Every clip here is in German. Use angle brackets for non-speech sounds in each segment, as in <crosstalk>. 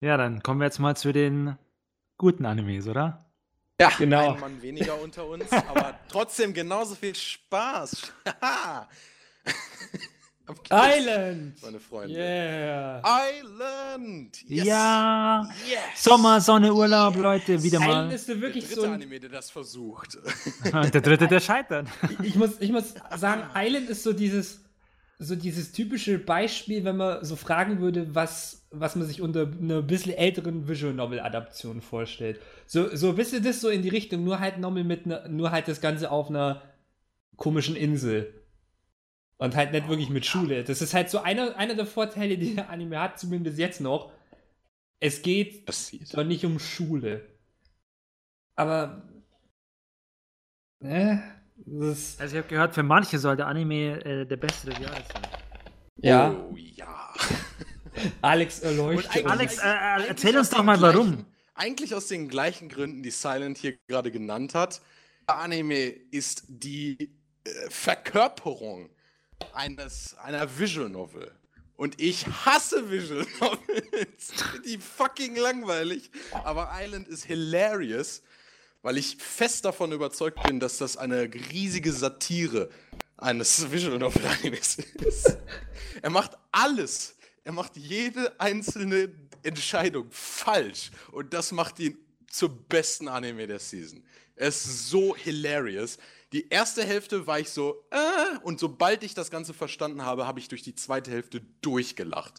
Ja, dann kommen wir jetzt mal zu den guten Animes, oder? Ja, Genau. ein Mann weniger unter uns, aber <laughs> trotzdem genauso viel Spaß. <laughs> Island! Meine Freunde. Yeah! Island! Yes. Ja! Yes! Sommer, Sonne, Urlaub, Leute, wieder Island mal. ist so Der wirklich dritte so ein, Anime, der das versucht. <laughs> Der dritte, der scheitert. ich muss, ich muss sagen, Island ist so dieses, so dieses typische Beispiel, wenn man so fragen würde, was, was man sich unter einer bisschen älteren Visual Novel Adaption vorstellt. So, so ein bisschen das so in die Richtung, nur halt nochmal mit einer, nur halt das Ganze auf einer komischen Insel. Und halt nicht wirklich mit Schule. Das ist halt so einer, einer der Vorteile, die der Anime hat, zumindest jetzt noch. Es geht doch nicht um Schule. Aber. Äh, Also ich habe gehört, für manche soll der Anime äh, der beste des Jahres sein. ja, Oh ja. <laughs> Alex erleuchtet. Alex, äh, äh, erzähl uns doch mal, warum. gleichen- Eigentlich aus den gleichen Gründen, die Silent hier gerade genannt hat. Der Anime ist die äh, Verkörperung eines, einer Visual Novel. Und ich hasse Visual <laughs> Novels. die fucking langweilig. Aber Island ist hilarious, weil ich fest davon überzeugt bin, dass das eine riesige Satire eines <laughs> Visual Novel Animes ist. Er macht alles. Er macht jede einzelne Entscheidung falsch. Und das macht ihn zum besten Anime der Season. Er ist so hilarious. Die erste Hälfte war ich so, äh, und sobald ich das Ganze verstanden habe, habe ich durch die zweite Hälfte durchgelacht.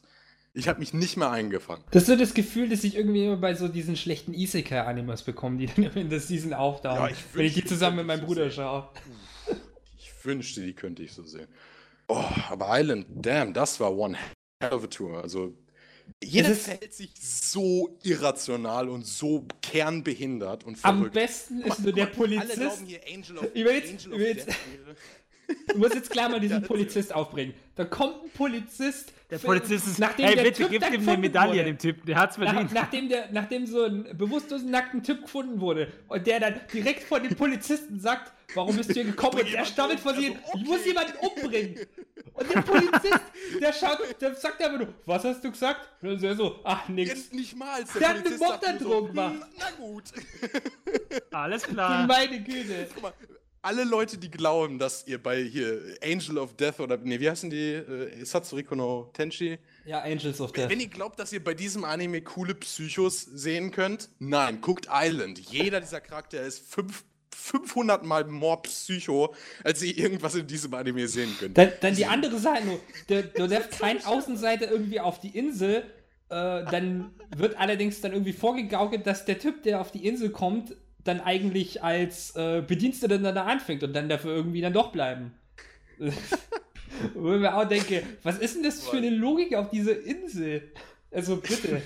Ich habe mich nicht mehr eingefangen. Das ist so das Gefühl, dass ich irgendwie immer bei so diesen schlechten Isekai-Animes bekomme, die dann immer in der Season auftauchen. Ja, ich wenn ich die zusammen mit meinem Bruder so schaue. Ich wünschte, die könnte ich so sehen. Oh, aber Island, damn, das war one hell of a tour. Also, jeder verhält sich so irrational und so kernbehindert und Am verrückt. besten Guck ist nur der mal, Alle Polizist. glauben hier Angel of, Angel of jetzt-. Du musst jetzt klar mal <laughs> diesen. Polizist aufbringen. Da kommt ein Polizist. Der Polizist ist, nachdem hey der bitte, Typ gib ihm eine Medaille, wurde. dem Typ, der hat's Nach, verdient. nachdem, der, nachdem so ein bewusstlosen nackten Typ gefunden wurde und der dann direkt vor dem Polizisten sagt, warum bist du hier gekommen? Und der jemanden stammelt vor sich, ich muss jemanden umbringen. Und der Polizist, der schaut, der sagt einfach nur, was hast du gesagt? Und er so, ach nix. Jetzt nicht mal, als Der hat eine Polizist sagt nur Mordandrohung gemacht. "Hm, Na gut. <laughs> Alles klar. meine Güte. Guck mal, alle Leute, die glauben, dass ihr bei hier Angel of Death oder, nee, wie heißen die? Äh, Satsuriko no Tenchi? Ja, Angels of Death. Wenn ihr glaubt, dass ihr bei diesem Anime coole Psychos sehen könnt, nein, guckt Island. Jeder dieser Charaktere ist fünf, 500 Mal more Psycho, als ihr irgendwas in diesem Anime sehen könnt. Dann, dann die andere Seite nur. Der, der darf kein Außenseiter irgendwie auf die Insel. Äh, dann wird allerdings dann irgendwie vorgegaukelt, dass der Typ, der auf die Insel kommt, dann eigentlich als äh, Bediensteter dann da anfängt und dann dafür irgendwie dann doch bleiben. <laughs> Wo ich mir auch denke, was ist denn das für eine Logik auf dieser Insel? Also bitte.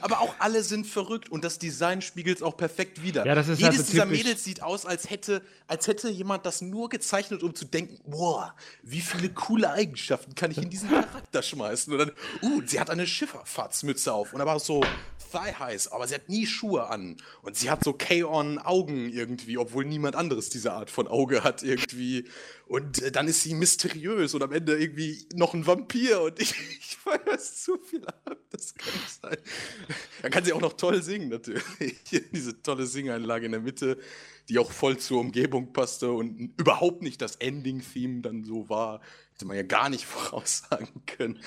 Aber auch alle sind verrückt und das Design spiegelt es auch perfekt wider. Ja, das ist Jedes halt so dieser. Mädels sieht aus, als hätte, als hätte jemand das nur gezeichnet, um zu denken, boah, wie viele coole Eigenschaften kann ich in diesen Charakter schmeißen? Und dann, uh, sie hat eine Schifferfahrtsmütze auf und aber auch so Thigh Highs, aber sie hat nie Schuhe an. Und sie hat so K-On-Augen irgendwie, obwohl niemand anderes diese Art von Auge hat irgendwie. Und äh, dann ist sie mysteriös und am Ende irgendwie noch ein Vampir und <laughs> ich, ich feiere es zu viel ab. Das kann nicht sein. Dann kann sie auch noch toll singen, natürlich. <laughs> Diese tolle Singeinlage in der Mitte, die auch voll zur Umgebung passte und überhaupt nicht das Ending-Theme dann so war. Hätte man ja gar nicht <laughs> voraussagen können.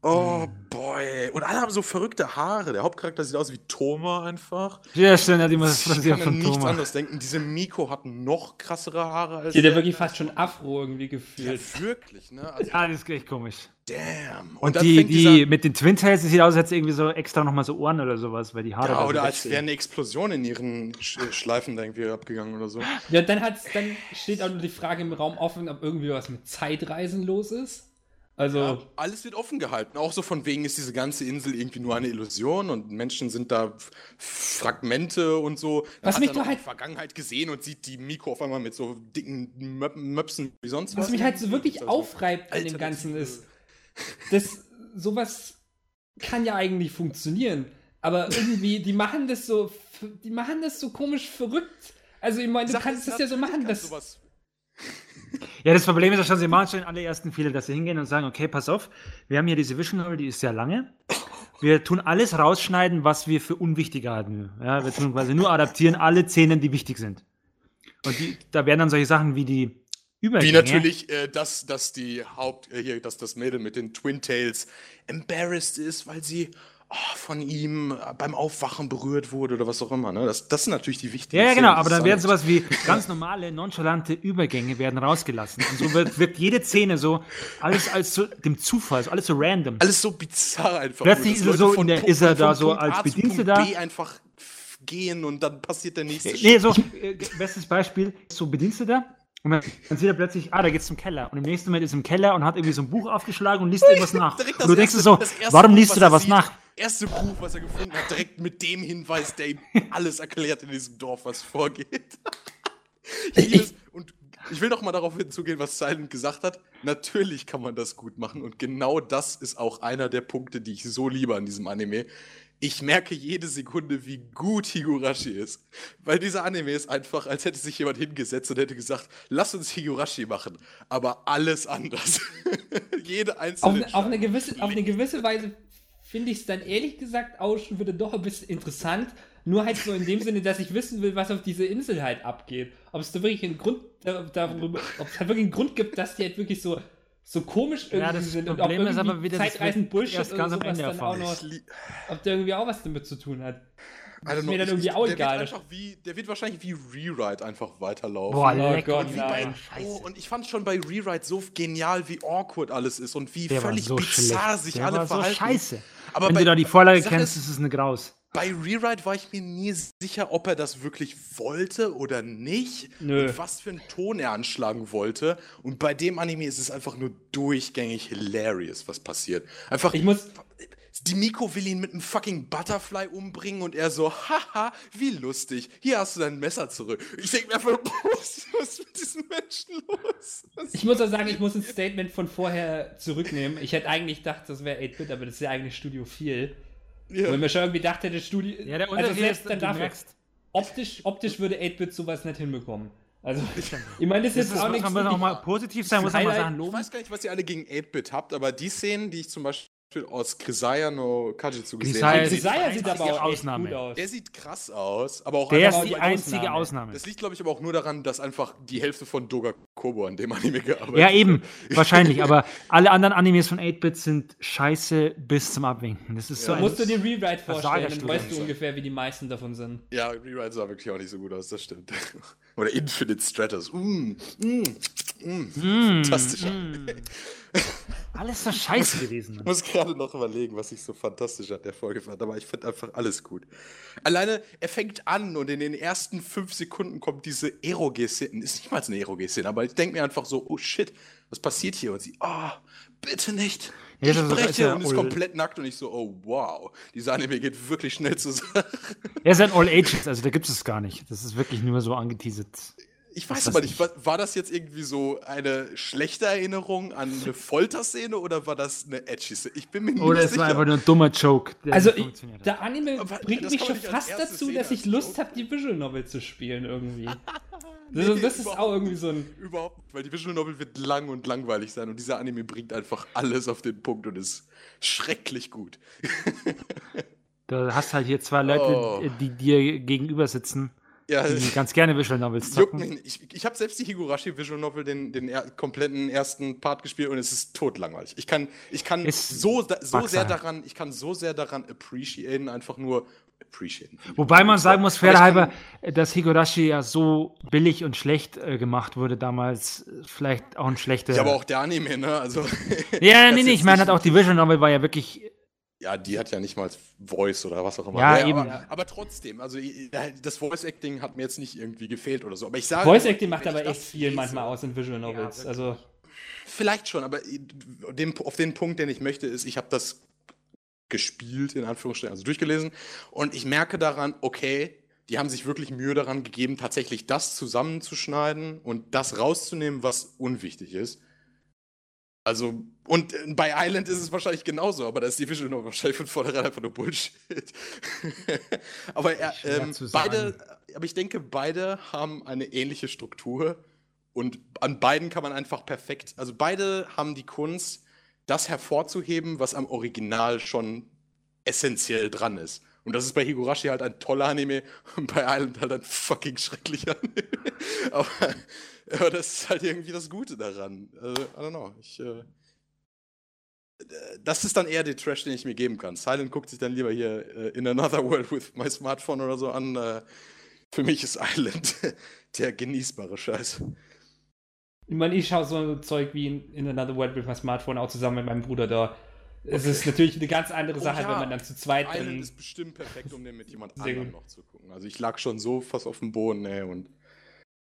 Oh boy. Und alle haben so verrückte Haare. Der Hauptcharakter sieht aus wie Thoma einfach. Ja, stimmt, ja, die muss Ich kann an von nichts Thomas. anderes denken. Diese Miko hat noch krassere Haare als Hier der der. wirklich fast schon Afro irgendwie Ja, gefühlt. wirklich, ne? Also, Ja, das ist echt komisch. damn. Und, dann die, die mit den Twin Tails, sieht aus, als hätte sie irgendwie so extra nochmal so Ohren oder sowas, weil die Haare Ja, oder als wäre eine Explosion in ihren Sch äh, Schleifen da irgendwie abgegangen oder so. Ja, dann, hat's, dann steht auch nur die Frage im Raum offen, ob irgendwie was mit Zeitreisen los ist. Also, Ja, alles wird offen gehalten. Auch so von wegen ist diese ganze Insel irgendwie nur eine Illusion und Menschen sind da Fragmente und so. Was hat mich dann halt- Vergangenheit gesehen und sieht die Miko auf einmal mit so dicken Möp Möpsen wie sonst was. was mich halt so wirklich Also, aufreibt an dem Ganzen ist, dass sowas kann ja eigentlich funktionieren, aber irgendwie, die machen das so, die machen das so komisch verrückt. Also, ich meine, du Sache kannst das ja so machen, dass. Ja, das Problem ist ja schon, sie machen schon in allerersten Fehler, dass sie hingehen und sagen, okay, pass auf, wir haben hier diese Vision Novel, die ist sehr lange. wir tun alles rausschneiden, was wir für unwichtig halten. Ja, wir tun quasi nur adaptieren alle Szenen, die wichtig sind. Und die, da werden dann solche Sachen wie die Übergänge. Wie natürlich, äh, dass, dass die Haupt, äh, hier, dass das Mädel mit den Twin Tails embarrassed ist, weil sie oh, von ihm beim Aufwachen berührt wurde oder was auch immer. Ne? Das, das sind natürlich die wichtigen Ja, ja, genau, Szenen, aber dann werden sowas wie <laughs> ganz normale, nonchalante Übergänge werden rausgelassen. Und so wird, wirkt jede Szene so, alles als so dem Zufall, so alles so random. Alles so bizarr einfach. Plötzlich ist er so von der- Punkt- ist er da so Punkt als Bediensteter. Einfach gehen und dann passiert der nächste Nee, so, äh, bestes Beispiel, so Bediensteter. Und dann, sieht er plötzlich, ah, da geht's zum Keller. Und im nächsten Moment ist er im Keller und hat irgendwie so ein Buch aufgeschlagen und liest irgendwas <laughs> nach. Und du denkst dir erste- so, warum Buch, liest du da was sieht, nach? Erste Buch, was er gefunden hat, direkt mit dem Hinweis, der ihm <laughs> alles erklärt in diesem Dorf, was vorgeht. <laughs> Jedes, und ich will noch mal darauf hinzugehen, was Silent gesagt hat. Natürlich kann man das gut machen und genau das ist auch einer der Punkte, die ich so liebe an diesem Anime. Ich merke jede Sekunde, wie gut Higurashi ist. Weil dieser Anime ist einfach, als hätte sich jemand hingesetzt und hätte gesagt, lass uns Higurashi machen. Aber alles anders. <laughs> Jede Auf, einzelne. eine- auf, eine gewisse, auf eine gewisse Weise finde ich es dann ehrlich gesagt auch schon wieder doch ein bisschen interessant. Nur halt so in dem Sinne, dass ich wissen will, was auf dieser Insel halt abgeht. Ob es da wirklich einen Grund da- darüber, ob es halt wirklich einen Grund gibt, dass die halt wirklich so, so komisch irgendwie Ja, das sind. Problem ist irgendwie aber wieder, das Zeitreisen Bullshit erst oder ganz am sowas dann auch noch, ob der irgendwie auch was damit zu tun hat. I don't Ist mir know, dann ich- irgendwie ich- auch der egal. Wird einfach wie, der wird wahrscheinlich wie Rewrite einfach weiterlaufen. Boah, Oh Gott, mich. nein. Oh, und ich fand schon bei Rewrite so genial, wie awkward alles ist und wie Der völlig so bizarr schlecht. sich Der alle war so verhalten. scheiße. Aber Wenn bei, du da die Vorlage kennst, ist- ist es eine Graus. bei Rewrite war ich mir nie sicher, ob er das wirklich wollte oder nicht. Nö. Und was für einen Ton er anschlagen wollte. Und bei dem Anime ist es einfach nur durchgängig hilarious, was passiert. Einfach. Ich muss, Die Miko will ihn mit einem fucking Butterfly umbringen und er so, haha, wie lustig. Hier hast du dein Messer zurück. Ich denke mir einfach, <laughs> was ist mit diesem Menschen los? Was- ich muss auch sagen, ich muss ein Statement von vorher zurücknehmen. Ich hätte eigentlich gedacht, das wäre 8-Bit, aber das ist ja eigentlich Studio 4. Ja. Ich mir schon irgendwie dachte, das Studio. Ja, der also Unterschied selbst ist, dann du dafür. merkst, Optisch, optisch würde 8-Bit sowas nicht hinbekommen. Also, <laughs> ich meine, das ist das jetzt ist, auch muss nichts. man auch mal positiv sein, muss man mal Sachen Ich weiß gar nicht, was ihr alle gegen 8-Bit habt, aber die Szenen, die ich zum Beispiel aus Krisaya no Kajitsu gesehen Krisaya sieht, Desire sieht aber auch echt Ausnahme. gut aus. der sieht krass aus, aber auch Der ist die einzige Ausnahme. Ausnahme. Das liegt, glaube ich, aber auch nur daran, dass einfach die Hälfte von Doga Kobo an dem Anime gearbeitet Ja, eben, <laughs> wahrscheinlich. Aber alle anderen Animes von 8-Bit sind scheiße bis zum Abwinken. Das ist so Ja. ein. Musst du dir Rewrite vorstellen, dann weißt du ungefähr, wie die meisten davon sind. Ja, Rewrite sah wirklich auch nicht so gut aus, das stimmt. <laughs> Oder Infinite Stratus. Mm, mm, mm. Fantastisch. Alles so scheiße gewesen. Ich muss gerade noch überlegen, was ich so fantastisch an der Folge fand, aber ich finde einfach alles gut. Alleine, er fängt an und in den ersten fünf Sekunden kommt diese Eroge-Szene. Ist nicht mal eine Eroge-Szene, aber ich denke mir einfach so, oh shit, was passiert hier? Und sie, oh, bitte nicht. Ja, Ich breche ja und ist komplett nackt und ich so, oh wow, dieser Anime geht wirklich schnell zur Sache. Er ist ein All Ages, also da gibt es gar nicht. Das ist wirklich nur so angeteasert. Ich weiß aber nicht, war, war das jetzt irgendwie so eine schlechte Erinnerung an eine Folterszene oder war das eine edgy Szene? Ich bin mir nicht Oder es sicher. war einfach nur ein dummer Joke. Der Also, nicht ich, der Anime Aber bringt mich schon fast dazu, Szene dass ich Lust habe, die Visual Novel zu spielen irgendwie. <laughs> Das, Nee, das ist auch irgendwie so ein. Überhaupt, nicht, weil die Visual Novel wird lang und langweilig sein und dieser Anime bringt einfach alles auf den Punkt und ist schrecklich gut. <laughs> Du hast halt hier zwei Leute, Oh. die dir gegenüber sitzen, Ja, die ganz gerne Visual Novels juckt zocken. mich nicht. Ich, ich habe selbst die Higurashi Visual Novel, den, den er, kompletten ersten Part gespielt und es ist totlangweilig. Ich kann, ich kann Ist so, da, so sehr daran, ich kann so sehr daran appreciaten, einfach nur appreciaten. Wobei man sagen muss, fair halber, dass Higurashi ja so billig und schlecht äh, gemacht wurde damals, vielleicht auch ein schlechter. Ja, aber auch der Anime, ne? Also. <laughs> Ja, nee, nee, ich meine halt auch die Visual Novel war ja wirklich. Ja, die hat ja nicht mal Voice oder was auch immer. Ja, eben. Aber, aber trotzdem, also das Voice Acting hat mir jetzt nicht irgendwie gefehlt oder so. Aber ich sage. Voice Acting macht aber ich echt viel lese- manchmal aus in Visual Novels. wirklich. also, Vielleicht schon, aber dem, auf den Punkt, den ich möchte, ist, ich habe das gespielt, in Anführungsstrichen, also durchgelesen. Und ich merke daran, okay, die haben sich wirklich Mühe daran gegeben, tatsächlich das zusammenzuschneiden und das rauszunehmen, was unwichtig ist. Also, und äh, bei Island ist es wahrscheinlich genauso, aber da ist die Novel wahrscheinlich von vornherein einfach nur Bullshit. <laughs> aber er, ähm, beide, aber ich denke, beide haben eine ähnliche Struktur und an beiden kann man einfach perfekt, also beide haben die Kunst, das hervorzuheben, was am Original schon essentiell dran ist. Und das ist bei Higurashi halt ein toller Anime und bei Island halt ein fucking schrecklicher Anime. <laughs> aber, <laughs> aber das ist halt irgendwie das Gute daran. Also, I don't know. Ich, äh, das ist dann eher der Trash, den ich mir geben kann. Silent guckt sich dann lieber hier äh, in Another World with my Smartphone oder so an. Äh, für mich ist Island <laughs> der genießbare Scheiß. Ich meine, ich schaue so Zeug wie in, in Another World with my Smartphone auch zusammen mit meinem Bruder da. Es okay. ist natürlich eine ganz andere Sache, oh, ja. wenn man dann zu zweit Island ist bestimmt perfekt, um den mit jemand <laughs> anderem noch zu gucken. Also ich lag schon so fast auf dem Boden, ey, und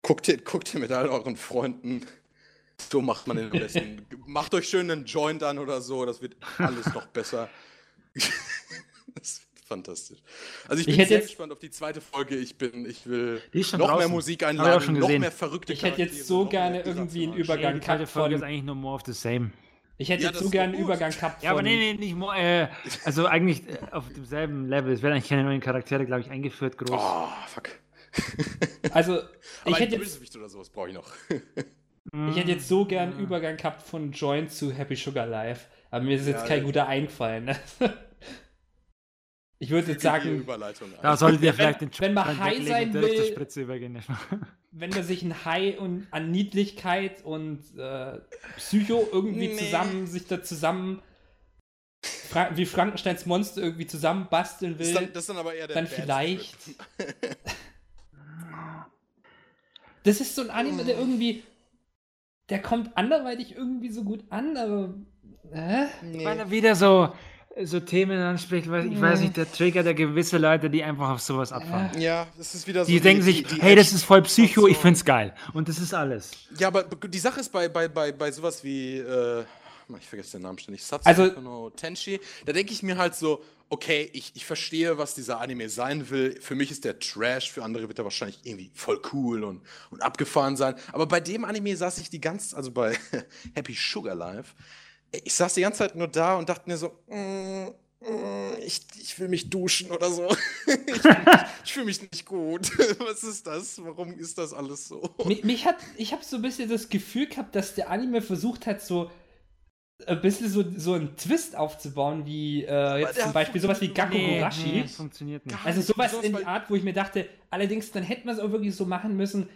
guckt ihr, guckt ihr mit all euren Freunden so macht man den besten. <laughs> Macht euch schön einen Joint an oder so, das wird alles noch besser. <laughs> das wird fantastisch. Also ich bin ich sehr jetzt, gespannt auf die zweite Folge. Ich bin, ich will noch draußen. mehr Musik einladen, noch gesehen. mehr verrückte Ich hätte jetzt so gerne irgendwie einen Übergang Die zweite Folge ist eigentlich nur more of the same. Ich hätte Ja, jetzt so gerne einen. Übergang gehabt. Ja, aber nee, nee, nicht more, äh, Also eigentlich äh, auf demselben Level. Es werden eigentlich keine neuen Charaktere, glaube ich, eingeführt, groß. Oh, fuck. <laughs> Also, Aber ich ein hätte jetzt oder sowas brauche ich noch. Ich hätte jetzt so gern einen Übergang gehabt von Joint zu Happy Sugar Life, aber mir ist jetzt Ja, kein ja. guter eingefallen. <laughs> Ich würde jetzt sagen. Da solltet ihr Wenn- vielleicht den wenn man high sein will- Spritze übergehen. <laughs> wenn man sich ein High und an Niedlichkeit und äh, Psycho irgendwie Nee. zusammen, sich da zusammen Fra wie Frankensteins Monster irgendwie zusammen basteln Das will, ist, dann, das ist dann aber eher der dann vielleicht. Das ist so ein Anime, der irgendwie. Der kommt anderweitig irgendwie so gut an, aber. Äh? Weil er wieder so, so Themen anspricht, weil ich weiß nicht, der Trigger der gewisse Leute, die einfach auf sowas abfahren. Ja, das ist wieder so. Die denken sich, die hey, das ist voll Psycho, ich so. find's geil. Und das ist alles. Ja, aber die Sache ist bei, bei, bei, bei sowas wie, äh, ich vergesse den Namen ständig, Satsuki Also- no Tenshi, da denke ich mir halt so, okay, ich, ich verstehe, was dieser Anime sein will. Für mich ist der Trash, für andere wird er wahrscheinlich irgendwie voll cool und, und abgefahren sein. Aber bei dem Anime saß ich die ganze, also bei <laughs> Happy Sugar Life, ich saß die ganze Zeit nur da und dachte mir so, mm, mm, ich, ich will mich duschen oder so. <laughs> ich fühle mich, ich fühl mich nicht gut. <laughs> Was ist das? Warum ist das alles so? Mich, mich hat, ich habe so ein bisschen das Gefühl gehabt, dass der Anime versucht hat, so ein bisschen so, so einen Twist aufzubauen, wie äh, jetzt zum Beispiel sowas wie Gakugurashi. das funktioniert nicht. Also sowas in der Art, wo ich mir dachte, allerdings, dann hätten wir es auch wirklich so machen müssen.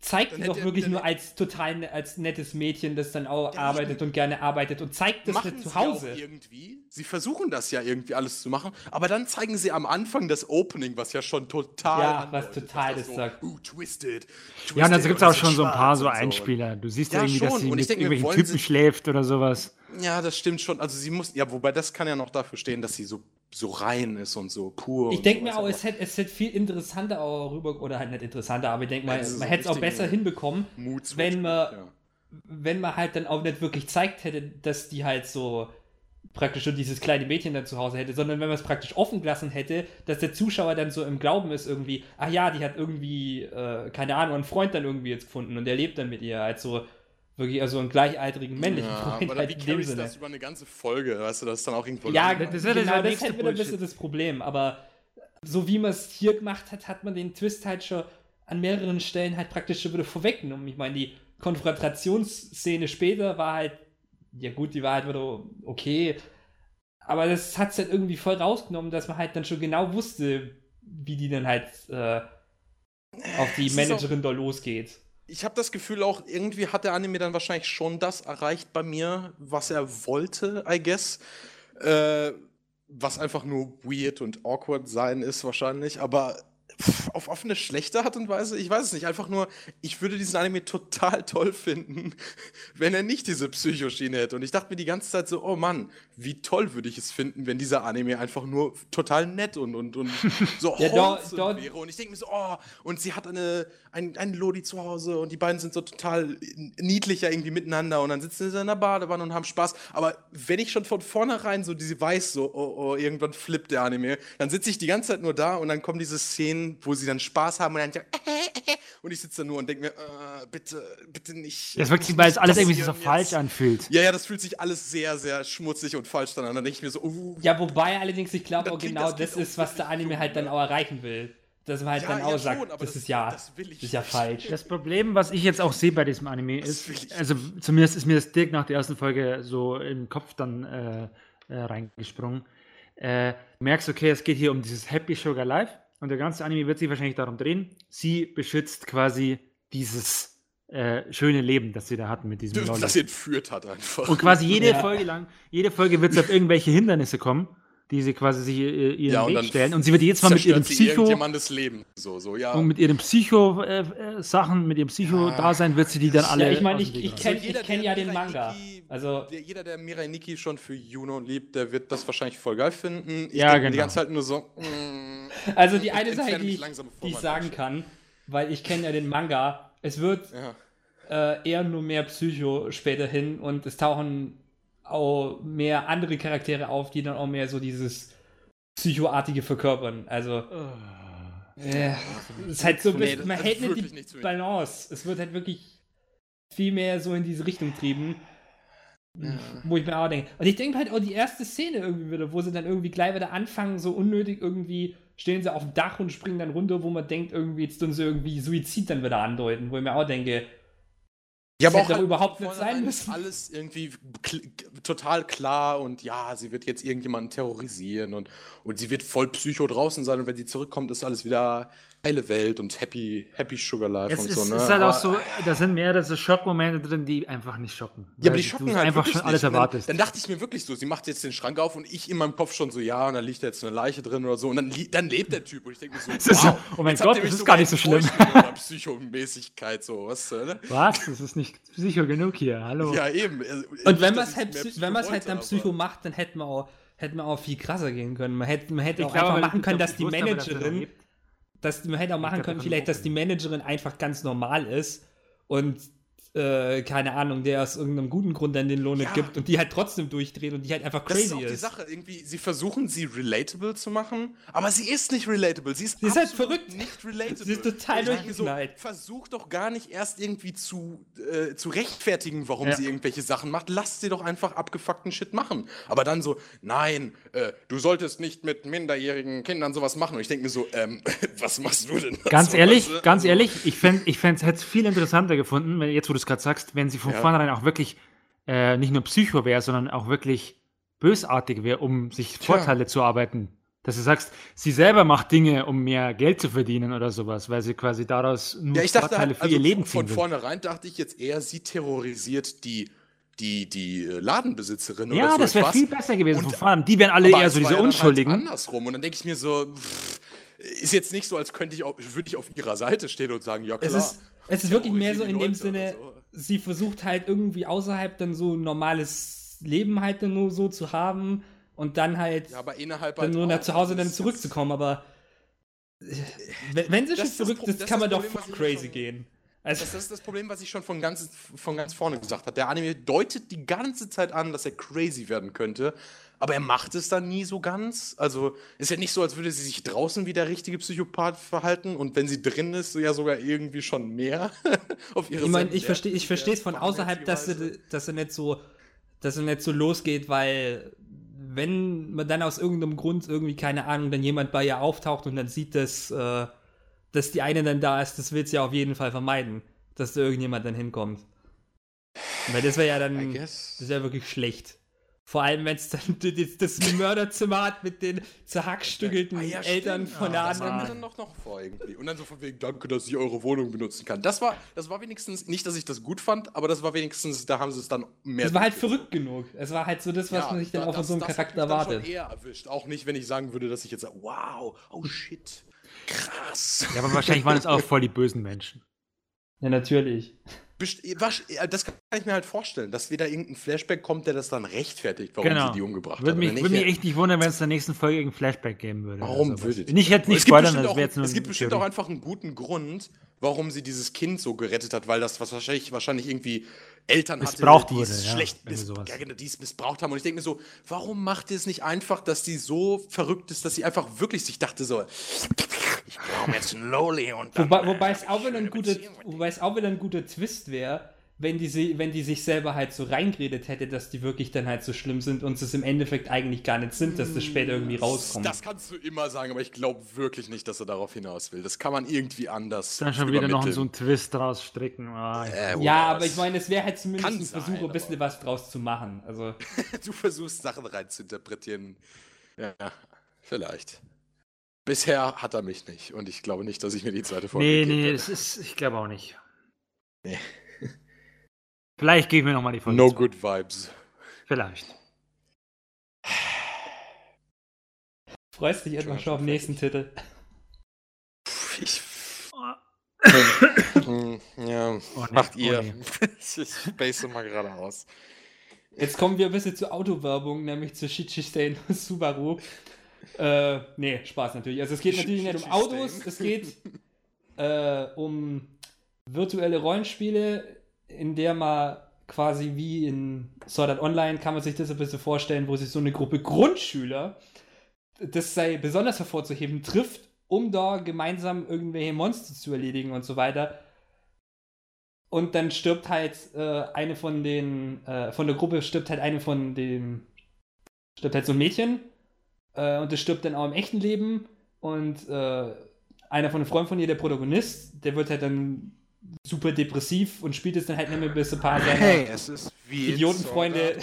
Zeigt Dann ihn doch wirklich nur als total ne- als nettes Mädchen, das dann auch arbeitet und gerne arbeitet und zeigt das nicht sie zu Hause. Auch irgendwie. Sie versuchen das ja irgendwie alles zu machen, aber dann zeigen sie am Anfang das Opening, was ja schon total. Ja, was total das so, sagt. Uh, twisted, twisted. Ja, und dann gibt es auch schon so ein paar so Einspieler. Du siehst ja, Ja, irgendwie, dass sie Und mit denke irgendwelchen Typen sie- schläft oder sowas. Ja, das stimmt schon. Also sie muss, ja, wobei das kann ja noch dafür stehen, dass sie so, so rein ist und so pur. Ich denke mir auch, es hätte, es hätte viel interessanter auch rüber, oder halt nicht interessanter, aber ich denke mal, man hätte es auch besser hinbekommen, wenn man, ja. wenn man halt dann auch nicht wirklich zeigt hätte, dass die halt so praktisch schon dieses kleine Mädchen dann zu Hause hätte, sondern wenn man es praktisch offen gelassen hätte, dass der Zuschauer dann so im Glauben ist irgendwie, ach ja, die hat irgendwie, äh, keine Ahnung, einen Freund dann irgendwie jetzt gefunden und der lebt dann mit ihr, als so wirklich also einen gleichaltrigen männlichen ja, Freund aber halt wie carries Sinne. das über eine ganze Folge? Weißt du, das ist dann auch irgendwo. Ja, das ist ja genau, der das nächste hätte wieder ein bisschen das Problem, aber so wie man es hier gemacht hat, hat man den Twist halt schon an mehreren Stellen halt praktisch schon wieder vorweggenommen. Ich meine, die Konfrontationsszene später war halt, ja gut, die war halt wieder okay, aber das hat es halt irgendwie voll rausgenommen, dass man halt dann schon genau wusste, wie die dann halt äh, auf die Es ist Managerin da losgeht. Ich habe das Gefühl auch, irgendwie hat der Anime dann wahrscheinlich schon das erreicht bei mir, was er wollte, I guess. Äh, was einfach nur weird und awkward sein ist wahrscheinlich, aber auf, eine schlechte Art und Weise, ich weiß es nicht, einfach nur, ich würde diesen Anime total <laughs> toll finden, wenn er nicht diese Psychoschiene hätte. Und ich dachte mir die ganze Zeit so, oh Mann, wie toll würde ich es finden, wenn dieser Anime einfach nur total nett und, und, und <laughs> so Ja, da- wäre. Und ich denke mir so, oh, und sie hat eine, ein, einen Lodi zu Hause und die beiden sind so total niedlicher irgendwie miteinander und dann sitzen sie in der Badewanne und haben Spaß. Aber wenn ich schon von vornherein so diese weiß, so, oh, oh, irgendwann flippt der Anime, dann sitze ich die ganze Zeit nur da und dann kommen diese Szenen, wo sie dann Spaß haben und dann so, und ich sitze da nur und denke mir, äh, bitte, bitte nicht. Das ist wirklich, weil es alles irgendwie so falsch jetzt. anfühlt. Ja, ja, das fühlt sich alles sehr, sehr schmutzig und falsch dann an. Dann denke ich mir so, uh, Ja, wobei allerdings, ich glaube auch genau das das klingt ist, was der Anime dumm, halt dann ne? auch erreichen will. Dass man halt Ja, dann ja, auch schon, sagt, aber das, das- ist ja, das will ich ist ja falsch. Das Problem, was ich jetzt auch sehe bei diesem Anime, ist, also zumindest ist mir das direkt nach der ersten Folge so im Kopf dann äh, äh, reingesprungen. äh, merkst, okay, es geht hier um dieses Happy Sugar Life und der ganze Anime wird sich wahrscheinlich darum drehen. Sie beschützt quasi dieses äh, schöne Leben, das sie da hatten mit diesem Das sie entführt hat einfach. Und quasi jede ja. Folge lang, jede Folge wird es auf irgendwelche Hindernisse kommen die sie quasi sich ihren ja, Weg stellen. Und sie wird jetzt mal mit ihrem Psycho. Leben. So, so, ja. Und mit ihren Psycho-Sachen, äh, mit ihrem Psycho-Dasein wird sie die dann alle. Ja, ich meine, ich, ich kenne kenn ja den Manga. Niki, also der, jeder, der Mirai Nikki schon für Juno liebt, der wird das wahrscheinlich voll geil finden. Ich ja, genau. Die ganze Zeit nur so. <laughs> Mm, also die eine Sache, die, die ich sagen kann, weil ich kenne ja den Manga, es wird ja. äh, eher nur mehr Psycho späterhin und es tauchen auch mehr andere Charaktere auf, die dann auch mehr so dieses Psychoartige verkörpern. Also. Oh. Äh, es ist halt so ein bisschen, man hält nicht die Balance. Es wird halt wirklich viel mehr so in diese Richtung trieben. Ja. Wo ich mir auch denke. Und ich denke halt auch die erste Szene irgendwie wieder, wo sie dann irgendwie gleich wieder anfangen, so unnötig irgendwie stehen sie auf dem Dach und springen dann runter, wo man denkt, irgendwie jetzt tun sie irgendwie Suizid dann wieder andeuten, wo ich mir auch denke, ja, aber auch halt überhaupt nicht sein müssen. Alles irgendwie total klar und ja, sie wird jetzt irgendjemanden terrorisieren und, und sie wird voll psycho draußen sein und wenn sie zurückkommt, ist alles wieder heile Welt und happy, happy Sugar Life es und ist, so. Ne? Es ist halt aber, auch so, da sind mehrere so Schockmomente drin, die einfach nicht schocken. Ja, aber die schocken halt einfach schon alles nicht. erwartest. Dann, dann, dachte ich mir wirklich so, sie macht jetzt den Schrank auf und ich in meinem Kopf schon so, ja, und da liegt jetzt eine Leiche drin oder so und dann, dann lebt der Typ und ich denke mir <laughs> so, wow, oh mein Gott, das ist gar nicht so schlimm. Psychomäßigkeit so, was? Ne? Was? Das ist nicht psycho genug hier, hallo. Ja, eben. Also, und wenn man es halt, wenn halt dann Psycho macht, dann hätten wir auch hätten wir auch viel krasser gehen können. Man hätte, man hätte auch glaube, einfach machen können, dass die Managerin dass man hätte auch machen können, vielleicht, dass die Managerin einfach ganz normal ist und äh, keine Ahnung, der aus irgendeinem guten Grund dann den Lohn ja. gibt und die halt trotzdem durchdreht und die halt einfach crazy ist. Das ist auch die Sache, irgendwie, sie versuchen sie relatable zu machen, aber sie ist nicht relatable. Sie ist, sie ist halt verrückt. Nicht relatable. <laughs> Sie ist total durchgeknallt. So, versuch doch gar nicht erst irgendwie zu, äh, zu rechtfertigen, warum ja. sie irgendwelche Sachen macht. Lass sie doch einfach abgefuckten Shit machen. Aber dann so, nein, äh, du solltest nicht mit minderjährigen Kindern sowas machen. Und ich denke mir so, ähm, <laughs> was machst du denn? Ganz so, ehrlich, was, ganz ehrlich, ich fände ich es hätte viel interessanter gefunden, wenn jetzt, wo du es gerade sagst, wenn sie von ja. vornherein auch wirklich äh, nicht nur Psycho wäre, sondern auch wirklich bösartig wäre, um sich Tja. Vorteile zu arbeiten. Dass du sagst, sie selber macht Dinge, um mehr Geld zu verdienen oder sowas, weil sie quasi daraus nur ja, ich dachte Vorteile halt, für also ihr Leben ziehen Von will. vornherein dachte ich jetzt eher, sie terrorisiert die die, die äh, Ladenbesitzerin ja, oder so. Ja, das wäre viel besser gewesen. Und, von Die wären alle eher so diese halt Unschuldigen. Halt andersrum. Und dann denke ich mir so, pff, ist jetzt nicht so, als könnte ich, würde ich auf ihrer Seite stehen und sagen, ja klar. Es ist, es ist wirklich mehr so in dem Sinne, so. sie versucht halt irgendwie außerhalb dann so ein normales Leben halt dann nur so zu haben und dann halt ja, aber innerhalb dann halt nur nach zu Hause dann zurückzukommen, aber äh, wenn sie schon verrückt ist, kann man doch crazy gehen. Also das ist das Problem, was ich schon von ganz, von ganz vorne gesagt habe. Der Anime deutet die ganze Zeit an, dass er crazy werden könnte, aber er macht es dann nie so ganz. Also ist ja nicht so, als würde sie sich draußen wie der richtige Psychopath verhalten und wenn sie drin ist, so ja sogar irgendwie schon mehr <laughs> auf ihre Ich meine, ich verstehe ich es von außerhalb, dass er, dass er nicht so dass er nicht so losgeht, weil wenn man dann aus irgendeinem Grund irgendwie keine Ahnung, dann jemand bei ihr auftaucht und dann sieht, dass äh, dass die eine dann da ist, das willst du ja auf jeden Fall vermeiden, dass da irgendjemand dann hinkommt. Weil das wäre ja dann, das wäre wirklich schlecht. Vor allem, wenn es dann <laughs> das, das Mörderzimmer hat mit den zerhackstückelten ah, ja, Eltern von der anderen. Das dann noch, noch vor irgendwie. Und dann so von wegen, danke, dass ich eure Wohnung benutzen kann. Das war, das war wenigstens, nicht, dass ich das gut fand, aber das war wenigstens, da haben sie es dann mehr. Es war halt verrückt genug. Es war halt so das, was ja, man sich dann auch von so einem Charakter erwartet. Das eher erwischt. Auch nicht, wenn ich sagen würde, dass ich jetzt sage, wow, oh shit. Krass. Ja, aber wahrscheinlich waren es auch voll die bösen Menschen. Ja, natürlich. Das kann ich mir halt vorstellen, dass wieder irgendein Flashback kommt, der das dann rechtfertigt, warum genau. sie die umgebracht würde mich, Würde mich echt nicht wundern, wenn es in der nächsten Folge irgendein Flashback geben würde. Warum würde Nicht jetzt nicht spoilern, das wäre jetzt nur Es gibt bestimmt Theorie. auch einfach einen guten Grund, warum sie dieses Kind so gerettet hat, weil das was wahrscheinlich, wahrscheinlich irgendwie Eltern missbraucht hatte, die es ja, schlecht miss ja, genau, die es missbraucht haben. Und ich denke mir so, warum macht ihr es nicht einfach, dass die so verrückt ist, dass sie einfach wirklich sich dachte so, ich brauche jetzt ein Loli und dann, wobei, wobei, es auch wieder ein guter, wobei es auch wieder ein guter Twist wäre, wenn die, wenn die sich selber halt so reingeredet hätte, dass die wirklich dann halt so schlimm sind und es im Endeffekt eigentlich gar nicht sind, dass das später irgendwie rauskommt. Das kannst du immer sagen, aber ich glaube wirklich nicht, dass er darauf hinaus will. Das kann man irgendwie anders. Dann schon wieder noch so einen Twist draus stricken. Oh, äh, ja, aber ich meine, es wäre halt zumindest ein Versuch, ein bisschen was draus zu machen. Also. <laughs> du versuchst Sachen rein zu interpretieren. Ja, vielleicht. Bisher hat er mich nicht und ich glaube nicht, dass ich mir die zweite Folge Nee, nee, das ist, ich glaube auch nicht. Nee. Vielleicht gebe ich mir nochmal die Folge. No zu. good vibes. Vielleicht. Freust dich etwa schon auf den nächsten Titel? Ich. <laughs> Hm, ja, oh, macht ihr. Oh, <laughs> ich space mal gerade aus. Jetzt kommen wir ein bisschen zur Autowerbung, nämlich zu Shichisten Subaru. Äh, nee, Spaß natürlich. Also es geht natürlich nicht um Autos, es geht äh, um virtuelle Rollenspiele, in der man quasi wie in Sword Art Online kann man sich das ein bisschen vorstellen, wo sich so eine Gruppe Grundschüler, das sei besonders hervorzuheben, trifft, um da gemeinsam irgendwelche Monster zu erledigen und so weiter. Und dann stirbt halt äh, eine von den, äh, von der Gruppe stirbt halt eine von dem, stirbt halt so ein Mädchen. Äh, und das stirbt dann auch im echten Leben. Und äh, einer von den Freunden von ihr, der Protagonist, der wird halt dann super depressiv und spielt es dann halt nicht mehr bis ein paar seiner hey, es ist wie Idiotenfreunde.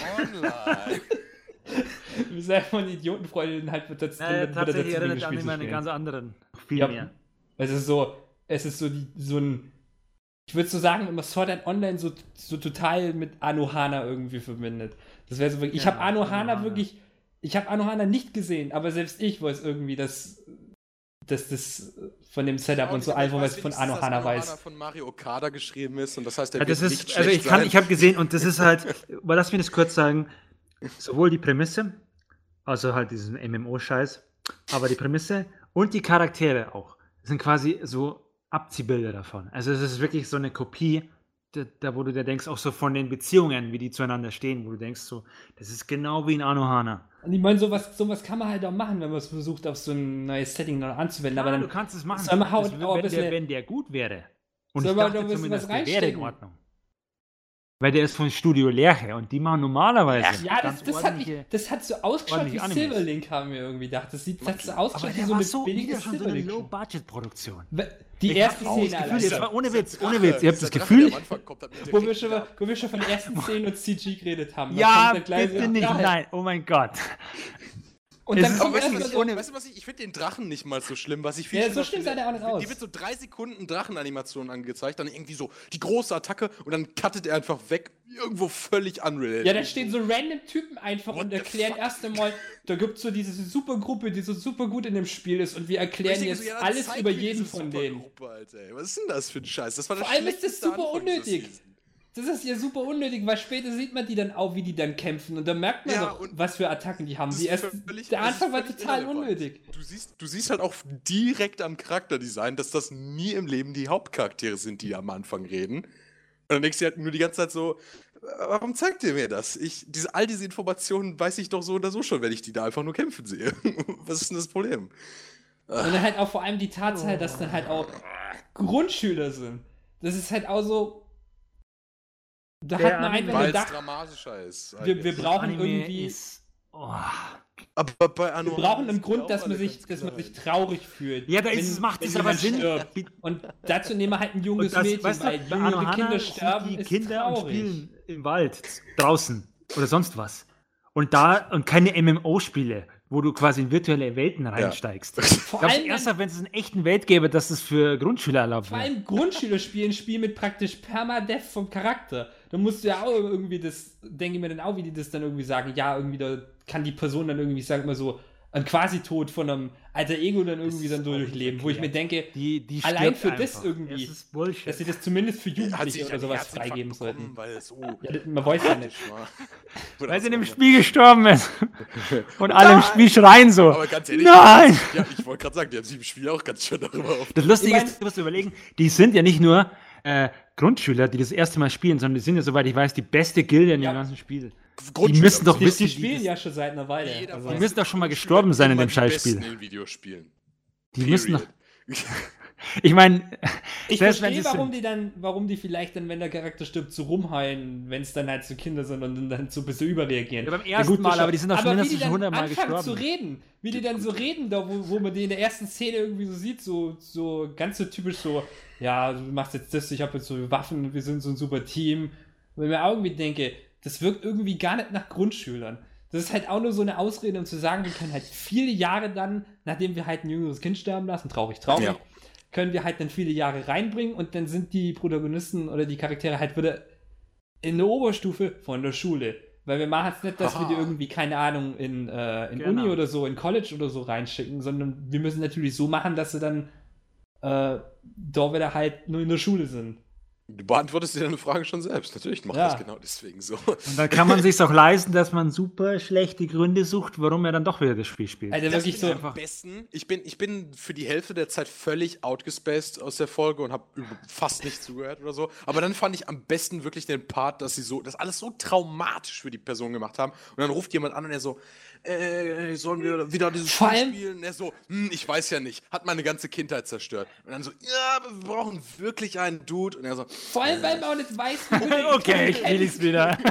wie seine <laughs> von Idiotenfreunde halt wird das naja, wird tatsächlich dazu erinnert an meine ganz anderen. Viel ja, mehr. Es ist so, es ist so, die, so ein ich würde so sagen, immer Sword Art Online so, so total mit Anohana irgendwie verbindet. Das wäre so wirklich. Ich ja, habe Anohana, Anohana wirklich. Ich habe Anohana nicht gesehen, aber selbst ich weiß irgendwie, dass, dass das von dem Setup und so Album, was von Anohana weiß. Anohana von Mario Okada geschrieben ist und das heißt, der ja, das ist, also ich kann, ich habe gesehen und das ist halt, aber lass mich das kurz sagen, sowohl die Prämisse, also halt diesen MMO-Scheiß, aber die Prämisse und die Charaktere auch sind quasi so Abziehbilder davon. Also es ist wirklich so eine Kopie, da, da, wo du dir denkst, auch so von den Beziehungen, wie die zueinander stehen, wo du denkst so, das ist genau wie in Anohana. Und ich meine, sowas, sowas kann man halt auch machen, wenn man es versucht, auf so ein neues Setting noch anzuwenden. Ja, aber dann, du kannst es machen. Soll man halt das, wenn, der, wenn der gut wäre. Und ich dachte zumindest, der wäre in Ordnung. Weil der ist von Studio Lerche und die machen normalerweise. Ja, das, das, hat mich, das hat so ausgeschaut wie Silverlink, haben wir irgendwie gedacht. Das sieht das hat so ausgeschaut wie so eine so billige schon so eine Low-Budget-Produktion. Die ich erste Szene, Gefühl, jetzt mal ohne Witz, ohne Witz. Ihr habt das Gefühl, wo wir, schon, wo wir schon von der ersten <laughs> Szene und CG geredet haben. Ja, bitte nicht, nein, oh mein Gott. Und dann kommt weißt, was, ohne weißt du was, ich, ich finde den Drachen nicht mal so schlimm, was ich finde. Ja, so schlimm sah der auch nicht aus. Die wird so drei Sekunden Drachenanimation angezeigt, dann irgendwie so die große Attacke und dann cuttet er einfach weg, irgendwo völlig unreal. Ja, da stehen so random Typen einfach What und erklären erst einmal, da gibt es so diese super Gruppe, die so super gut in dem Spiel ist und wir erklären jetzt so, ja, alles über jeden von denen. Alter, was ist denn das für ein Scheiß? Das war Vor allem ist das super unnötig. Das ist ja super unnötig, weil später sieht man die dann auch, wie die dann kämpfen und dann merkt man ja, doch, was für Attacken die haben. Die erst, der Anfang war total unnötig. Du siehst, du siehst halt auch direkt am Charakterdesign, dass das nie im Leben die Hauptcharaktere sind, die am Anfang reden. Und dann denkst du halt nur die ganze Zeit so, warum zeigt ihr mir das? Ich, diese, all diese Informationen weiß ich doch so oder so schon, wenn ich die da einfach nur kämpfen sehe. <laughs> was ist denn das Problem? Und dann halt auch vor allem die Tatsache, dass dann halt auch Grundschüler sind. Das ist halt auch so, da der hat man einfach gedacht, dramatischer ist. Wir, wir brauchen irgendwie. Ist, oh. Aber bei wir brauchen einen Grund, dass man, sich, dass man sich traurig fühlt. Ja, da ist, wenn, macht es aber Sinn. Stirbt. Und dazu nehmen wir halt ein junges das, Mädchen, weißt du, weil jüngere Kinder sterben, die Kinder traurig. und spielen im Wald, draußen oder sonst was. Und da, und keine MMO-Spiele, wo du quasi in virtuelle Welten reinsteigst. Ja. <laughs> Vor allem erst, wenn es eine echten Welt gäbe, dass es für Grundschüler erlaubt wäre. Vor allem Grundschüler spielen ein Spiel mit praktisch Permadeath vom Charakter. Da musst du ja auch irgendwie das, denke ich mir dann auch, wie die das dann irgendwie sagen, ja, irgendwie da kann die Person dann irgendwie, sag mal so, ein Quasi-Tod von einem alter Ego dann irgendwie dann so durchleben, wo ich mir denke, die, die allein für das irgendwie, das dass sie das zumindest für Jugendliche oder sowas freigeben sollten. Weil so ja, man weiß ja nicht. <laughs> weil sie in dem Spiel gestorben ist. <laughs> Und alle im Spiel schreien so. Aber ganz ehrlich, Nein! Ja, ich wollte gerade sagen, die haben sich im Spiel auch ganz schön darüber auf. Das Lustige ich mein, ist, du musst überlegen, die sind ja nicht nur äh, Grundschüler, die das erste Mal spielen, sondern die sind ja, soweit ich weiß, die beste Gilde in ja. dem ganzen Spiel. Die müssen doch wissen, die spielen ja schon seit einer Weile. Also die müssen doch schon mal gestorben sein in dem Scheißspiel. In Videospielen. Die Period. müssen doch. Ich meine, ich verstehe, warum die dann, warum die vielleicht dann, wenn der Charakter stirbt, so rumheulen, wenn es dann halt so Kinder sind und dann so ein bisschen überreagieren. Ja, beim ersten ja, gut, Mal, aber die sind doch schon mindestens schon hundertmal gestorben. zu reden, wie die dann so reden, da wo, wo man die in der ersten Szene irgendwie so sieht, so, so ganz so typisch so, ja, du machst jetzt das, ich habe jetzt so Waffen, wir sind so ein super Team. Und wenn ich mir irgendwie denke, das wirkt irgendwie gar nicht nach Grundschülern. Das ist halt auch nur so eine Ausrede, um zu sagen, wir können halt viele Jahre dann, nachdem wir halt ein jüngeres Kind sterben lassen, traurig, traurig, ja. Können wir halt dann viele Jahre reinbringen und dann sind die Protagonisten oder die Charaktere halt wieder in der Oberstufe von der Schule. Weil wir machen es nicht, dass Aha. wir die irgendwie, keine Ahnung, in, äh, in genau. Uni oder so, in College oder so reinschicken, sondern wir müssen natürlich so machen, dass sie dann äh, da wieder halt nur in der Schule sind. Du beantwortest dir deine Frage schon selbst. Natürlich macht ja. das genau deswegen so. Und dann kann man <laughs> sich auch leisten, dass man super schlechte Gründe sucht, warum er dann doch wieder das Spiel spielt. Also das wirklich so am besten. Ich bin, ich bin für die Hälfte der Zeit völlig outgespaced aus der Folge und habe fast nicht zugehört oder so. Aber dann fand ich am besten wirklich den Part, dass sie so, das alles so traumatisch für die Person gemacht haben. Und dann ruft jemand an und er so, äh, sollen wir wieder dieses Vor Spiel spielen? Und er so, hm, ich weiß ja nicht, hat meine ganze Kindheit zerstört. Und dann so, ja, wir brauchen wirklich einen Dude. Und er so, vor allem, weil man auch nicht weiß, wie <laughs> Okay, ich will es wieder. <laughs>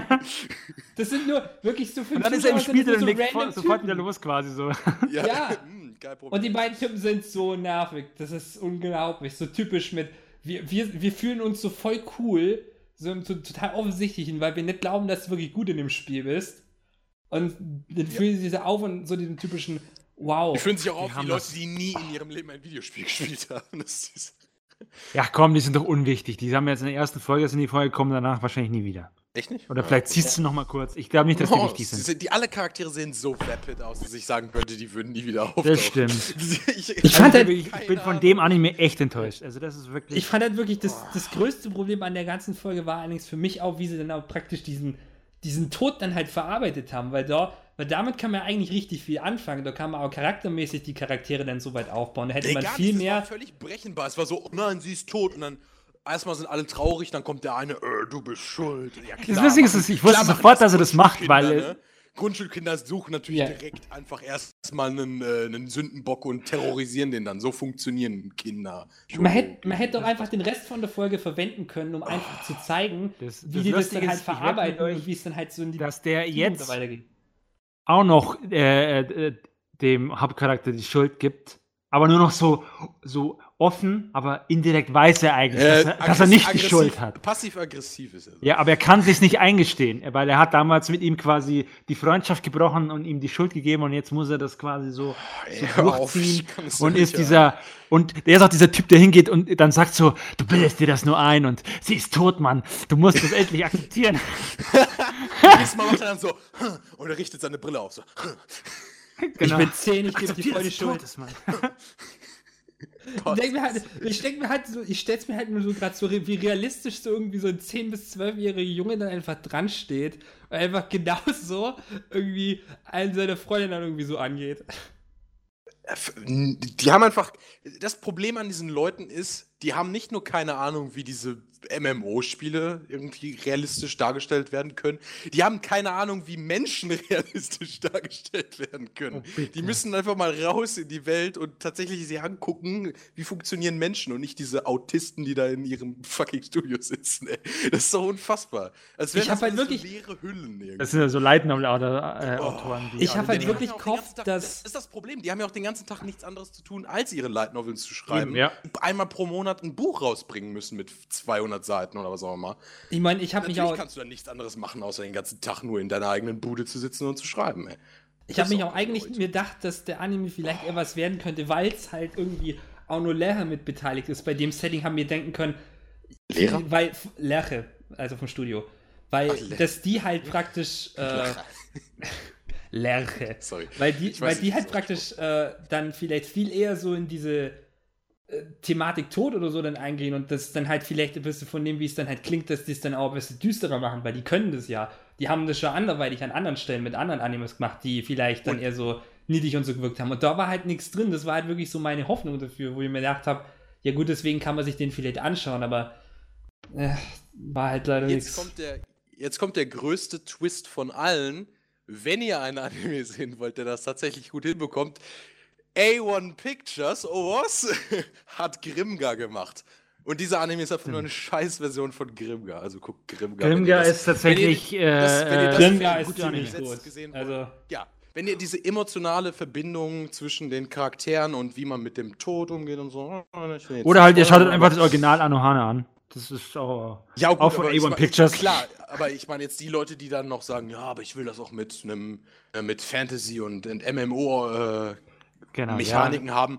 Das sind nur wirklich so fünf Und dann ist er im Spiel so sofort wieder los quasi so. <laughs> Ja. ja. Hm, und die beiden Typen sind so nervig. Das ist unglaublich. So typisch mit, wir, wir, wir fühlen uns so voll cool, so im total offensichtlichen, weil wir nicht glauben, dass du wirklich gut in dem Spiel bist. Und dann ja. fühlen sie sich auf und so diesen typischen Wow. Die fühlen sich auch auf wie Leute, die nie in ihrem Leben ein Videospiel gespielt haben. Ja, komm, die sind doch unwichtig. Die haben jetzt in der ersten Folge sind die Folge kommen danach wahrscheinlich nie wieder. Echt nicht? Oder vielleicht ziehst du noch mal kurz. Ich glaube nicht, dass die oh, wichtig sind. Die alle Charaktere sehen so vapid aus, dass ich sagen könnte, die würden nie wieder auftauchen. Das stimmt. <laughs> ich, ich, fand halt, ich, ich bin von dem Anime echt enttäuscht. Also das ist wirklich. Ich fand halt wirklich, das, das größte Problem an der ganzen Folge war allerdings für mich auch, wie sie dann auch praktisch diesen, diesen Tod dann halt verarbeitet haben, weil da weil damit kann man eigentlich richtig viel anfangen. Da kann man auch charaktermäßig die Charaktere dann so weit aufbauen. Da hätte nee, man viel nicht, mehr. Das war völlig brechenbar. Es war so, oh nein, sie ist tot. Und dann erstmal sind alle traurig, dann kommt der eine, äh, du bist schuld. Ja, klar, das Witzige ist, ich wusste sofort, dass er das macht, weil. Ne? Grundschulkinder suchen natürlich yeah. direkt einfach erstmal einen, äh, einen Sündenbock und terrorisieren den dann. So funktionieren Kinder. Man hätte, man hätte doch einfach den Rest von der Folge verwenden können, um einfach oh, zu zeigen, das, wie das die das dann halt verarbeiten und wie es dann halt so in die Dass der jetzt weitergeht auch noch äh, äh, dem Hauptcharakter die Schuld gibt, aber nur noch so, so offen, aber indirekt weiß er eigentlich, äh, dass, er, dass er nicht die Schuld hat. Passiv-aggressiv ist er. Ja, aber er kann sich nicht eingestehen, weil er hat damals mit ihm quasi die Freundschaft gebrochen und ihm die Schuld gegeben und jetzt muss er das quasi so, so ja, <laughs> durchziehen und ist dieser und der ist auch dieser Typ, der hingeht und dann sagt so, du bildest dir das nur ein und sie ist tot, Mann. Du musst das endlich akzeptieren. <laughs> Mal macht er dann so <laughs> und er richtet seine Brille auf so. Genau. Ich bin 10, ich gebe dir voll die Schuld. Ist, ich denke mir halt, ich denke mir halt so, ich stell's mir halt nur so gerade so, wie realistisch so irgendwie so ein 10- bis 12-jähriger Junge dann einfach dran steht und einfach genau <laughs> so irgendwie einen seiner Freunde dann irgendwie so angeht. Die haben einfach, das Problem an diesen Leuten ist, die haben nicht nur keine Ahnung, wie diese MMO-Spiele irgendwie realistisch dargestellt werden können. Die haben keine Ahnung, wie Menschen <laughs> realistisch dargestellt werden können. Oh, die müssen einfach mal raus in die Welt und tatsächlich sie angucken, wie funktionieren Menschen und nicht diese Autisten, die da in ihrem fucking Studio sitzen. Ey. Das ist so unfassbar. Als wären das halt wirklich so leere Hüllen. Irgendwie. Das sind ja so leitende äh, oh. Autoren. Die ich habe halt wirklich gehofft, dass... Das ist das Problem. Die haben ja auch den ganzen Tag nichts anderes zu tun, als ihre Light Novels zu schreiben. Eben, ja. Einmal pro Monat ein Buch rausbringen müssen mit 200 200 Seiten oder was auch immer. Ich meine, ich habe mich auch. kannst du dann nichts anderes machen, außer den ganzen Tag nur in deiner eigenen Bude zu sitzen und zu schreiben, ey. Ich habe mich auch eigentlich Leute. gedacht, dass der Anime vielleicht oh. eher was werden könnte, weil es halt irgendwie auch nur Lehrer mit beteiligt ist. Bei dem Setting haben wir denken können. Lehrer? Weil, Lerche, also vom Studio. Weil, Ach, dass die halt praktisch. Äh, <laughs> Lerche. Sorry. Weil die, weil die halt praktisch äh, dann vielleicht viel eher so in diese Thematik Tod oder so dann eingehen und das dann halt vielleicht ein bisschen von dem, wie es dann halt klingt, dass die es dann auch ein bisschen düsterer machen, weil die können das ja. Die haben das schon anderweitig an anderen Stellen mit anderen Animes gemacht, die vielleicht dann und eher so niedlich und so gewirkt haben. Und da war halt nichts drin. Das war halt wirklich so meine Hoffnung dafür, wo ich mir gedacht habe, ja gut, deswegen kann man sich den vielleicht anschauen, aber äh, war halt leider nichts. Jetzt kommt der größte Twist von allen. Wenn ihr einen Anime <laughs> sehen wollt, der das tatsächlich gut hinbekommt, A1 Pictures, oh was, <laughs> hat Grimgar gemacht. Und dieser Anime ist einfach nur eine Scheißversion von Grimgar. Also guck Grimgar. Grimgar ist tatsächlich. Äh, Grimgar ist ziemlich gut. Gesehen also. Ja, wenn ihr diese emotionale Verbindung zwischen den Charakteren und wie man mit dem Tod umgeht und so. Oh, Oder halt, ihr schaltet einfach das Original Anohana an. Das ist auch, ja, gut, auch von aber ich A1 mein- Pictures. Klar, aber ich meine jetzt die Leute, die dann noch sagen, ja, aber ich will das auch mit einem äh, mit Fantasy und, und MMO äh, Genau, Mechaniken haben.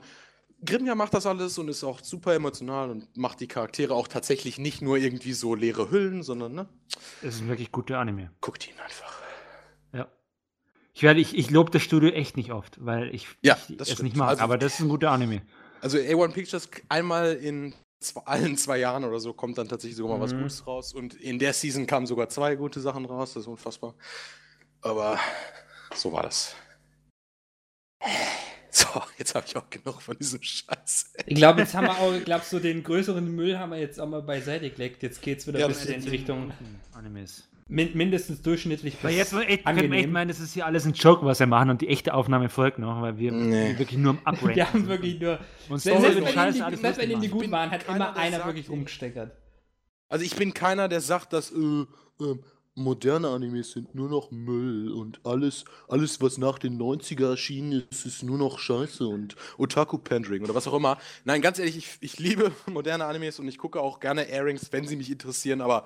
Grimja macht das alles und ist auch super emotional und macht die Charaktere auch tatsächlich nicht nur irgendwie so leere Hüllen, sondern ne, Ja, es ist ein wirklich guter Anime. guckt ihn einfach. Ja. Ich werde, ich, ich lobe das Studio echt nicht oft, weil ich, Ja, ich das es stimmt. nicht mag. Also- aber das ist ein guter Anime. Also A1 Pictures einmal in zwei, allen zwei Jahren oder so kommt dann tatsächlich sogar mal was Mhm. Gutes raus. Und in der Season kamen sogar zwei gute Sachen raus. Das ist unfassbar. Aber so war das. So, jetzt habe ich auch genug von diesem Scheiß. Ich glaube, jetzt haben wir auch, ich glaube, so den größeren Müll haben wir jetzt auch mal beiseite gelegt. Jetzt geht es wieder Ja, ein bisschen in die Richtung Animes. min mindestens durchschnittlich. Weil jetzt echt, angenehm. echt meinen, das ist hier alles ein Joke, was wir machen und die echte Aufnahme folgt noch, weil wir Nee. wirklich nur am <laughs> Upgrade Wir haben sind. wirklich nur. Und Selbst, selbst, wenn, die, alles selbst wenn die gut waren, hat keiner, immer einer wirklich ich- rumgesteckert. Also ich bin keiner, der sagt, dass äh, äh, moderne Animes sind nur noch Müll und alles, alles, was nach den 90er erschienen ist, ist nur noch Scheiße und Otaku-Pandering oder was auch immer. Nein, ganz ehrlich, ich, ich liebe <laughs> moderne Animes und ich gucke auch gerne Airings, wenn sie mich interessieren, aber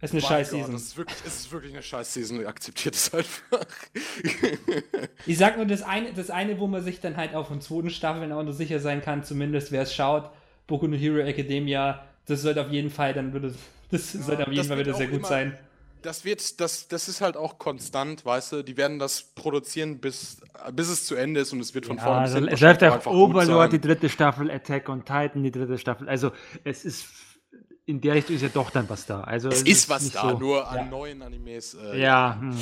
Das ist eine scheiß Season. Das ist es ist wirklich eine scheiß Season, akzeptiert es einfach. <laughs> Ich sag nur das eine, das eine, wo man sich dann halt auf den zweiten Staffeln auch noch sicher sein kann, zumindest wer es schaut, Boku no Hero Academia, das sollte auf jeden Fall dann würde das sollte auf jeden Fall wieder sehr gut immer- sein. Das wird, das, das ist halt auch konstant, weißt du, die werden das produzieren, bis, bis es zu Ende ist und es wird von Ja, vorne also bis es hinten läuft wahrscheinlich auch Overlord, die dritte Staffel, Attack on Titan, die dritte Staffel. Also es ist in der Richtung ist ja doch dann was da. Also Es ist was nicht da, so- nur an Ja. neuen Animes. Äh, Ja, hm.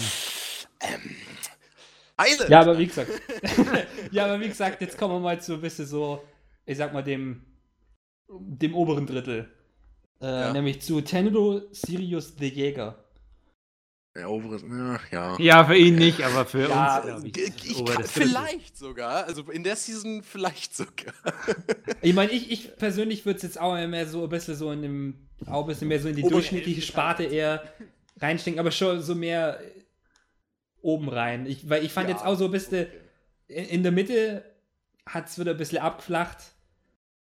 Eile! Ja, aber wie gesagt. <laughs> ja, aber wie gesagt, jetzt kommen wir mal zu ein bisschen so, ich sag mal, dem, dem oberen Drittel. Äh, Ja. Nämlich zu Tenro Sirius the Jäger. Der obere, ja, ja. ja, für ihn nicht, aber für Ja, uns. glaub ich, Ich, kann, vielleicht sogar, also in der Season vielleicht sogar. <laughs> Ich meine, ich, ich persönlich würde es jetzt auch mehr so ein bisschen so in dem, auch ein bisschen mehr so in die Obere durchschnittliche Sparte eher reinstecken, aber schon so mehr oben rein. Ich, weil ich fand Ja, jetzt auch so ein bisschen, okay. in, in der Mitte hat es wieder ein bisschen abgeflacht.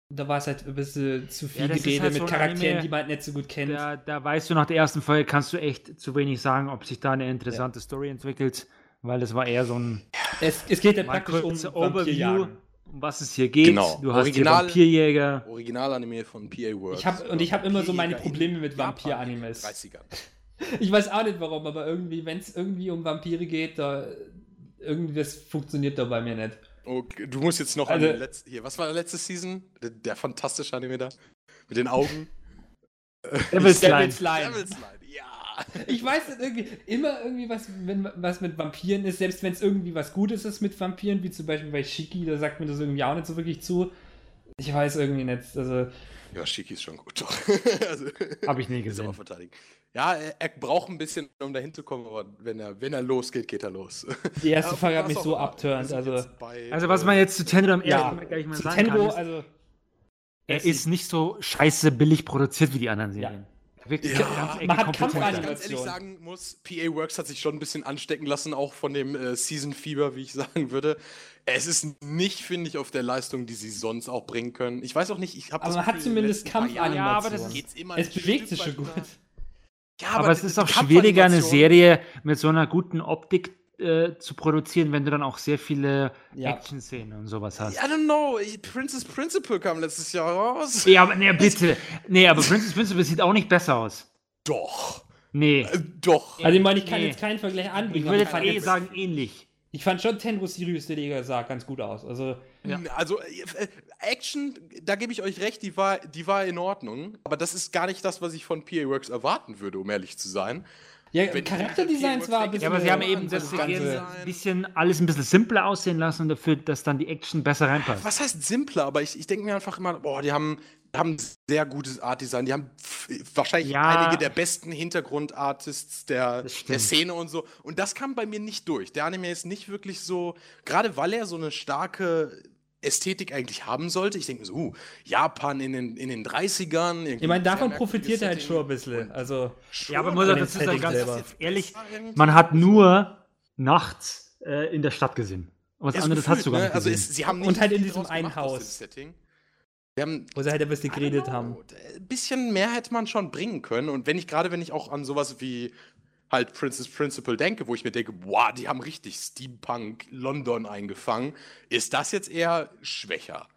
Da war es halt ein bisschen zu viel Ja, Gerede halt mit so Charakteren, Anime, die man halt nicht so gut kennt. Da, da weißt du nach der ersten Folge kannst du echt zu wenig sagen, ob sich da eine interessante Story entwickelt, weil das war eher so ein Es, es geht ja praktisch um Overview, um was es hier geht. Genau. Du hast Original- hier Vampirjäger. Original-Anime von PA. Ich hab- und ich hab immer so meine Probleme mit Vampir-Animes. in den 30ern. Ich weiß auch nicht warum, aber irgendwie, wenn es irgendwie um Vampire geht, da irgendwie das funktioniert da bei mir nicht. Okay, du musst jetzt noch Also- an den letzten. Hier, was war der letzte Season? Der, der fantastische Anime da. Mit den Augen. <laughs> Devil's Line. Devil's Line. Devil's Line, ja. Ich weiß nicht, irgendwie, immer irgendwie was, wenn, was mit Vampiren ist, selbst wenn es irgendwie was Gutes ist mit Vampiren, wie zum Beispiel bei Shiki, da sagt mir das irgendwie auch nicht so wirklich zu. Ich weiß irgendwie nicht. Also, Ja, Shiki ist schon gut, doch. <laughs> also, Habe ich nie gesehen. Ja, er, er braucht ein bisschen, um dahin zu kommen, aber wenn er, wenn er losgeht, geht er los. die erste Ja, Folge hat mich so abturnt. Also, bei, Also was man jetzt zu Tenro am Ja, ersten Mal gleich mal zu sagen Tenro, kann, ist, also, er ist nicht so scheiße billig produziert wie die anderen Serien. Wirklich Ja, man hat. Kampfanimation. ganz ehrlich sagen muss, PA Works hat sich schon ein bisschen anstecken lassen, auch von dem äh, Season Fieber, wie ich <laughs> sagen würde. Es ist nicht, finde ich, auf der Leistung, die sie sonst auch bringen können. Ich weiß auch nicht, ich habe aber man hat zumindest Kampfanimation. Ja, aber das ist- immer es bewegt sich schon gut. Ja, Aber es ist auch schwieriger, eine Serie mit so einer guten Optik äh, zu produzieren, wenn du dann auch sehr viele Ja. Action-Szenen und sowas hast. I don't know. Princess Principal kam letztes Jahr raus. Ja, aber nee, <laughs> bitte. Nee, aber Princess Principal sieht auch nicht besser aus. Doch. Nee. Äh, doch. Also, ich meine, ich kann Nee. jetzt keinen Vergleich anbringen. Ich aber würde ich jetzt eh sagen, ähnlich. Ich fand schon Tenro Sirius der Jäger sah ganz gut aus. Also, Ja. Also äh, Action, da gebe ich euch recht, die war, die war in Ordnung. Aber das ist gar nicht das, was ich von PA Works erwarten würde, um ehrlich zu sein. Ja, Wenn- Charakterdesigns war ein bisschen. Ja, aber sie haben eben das das Ganze- bisschen, alles ein bisschen simpler aussehen lassen und dafür, dass dann die Action besser reinpasst. Was heißt simpler? Aber ich, ich denke mir einfach immer, boah, die haben, die haben sehr gutes Art-Design. Die haben wahrscheinlich Ja. einige der besten Hintergrundartists der, der Szene und so. Und das kam bei mir nicht durch. Der Anime ist nicht wirklich so, gerade weil er so eine starke Ästhetik eigentlich haben sollte. Ich denke mir so, uh, Japan in den, in den 30ern. Ich meine, davon profitiert er halt schon ein bisschen. Also, Ja, aber muss dazu sagen, ganz ehrlich, man hat nur nachts äh, in der Stadt gesehen. Was Ja, so anderes hast du gar gefühlt, nicht ne? Also gesehen. es, sie haben Und nicht halt in diesem einen gemacht Haus. Haben, Wo sie halt ein bisschen geredet haben. Ein bisschen mehr hätte man schon bringen können. Und wenn ich, gerade wenn ich auch an sowas wie halt Princess Principal denke, wo ich mir denke, wow, die haben richtig Steampunk London eingefangen, ist das jetzt eher schwächer.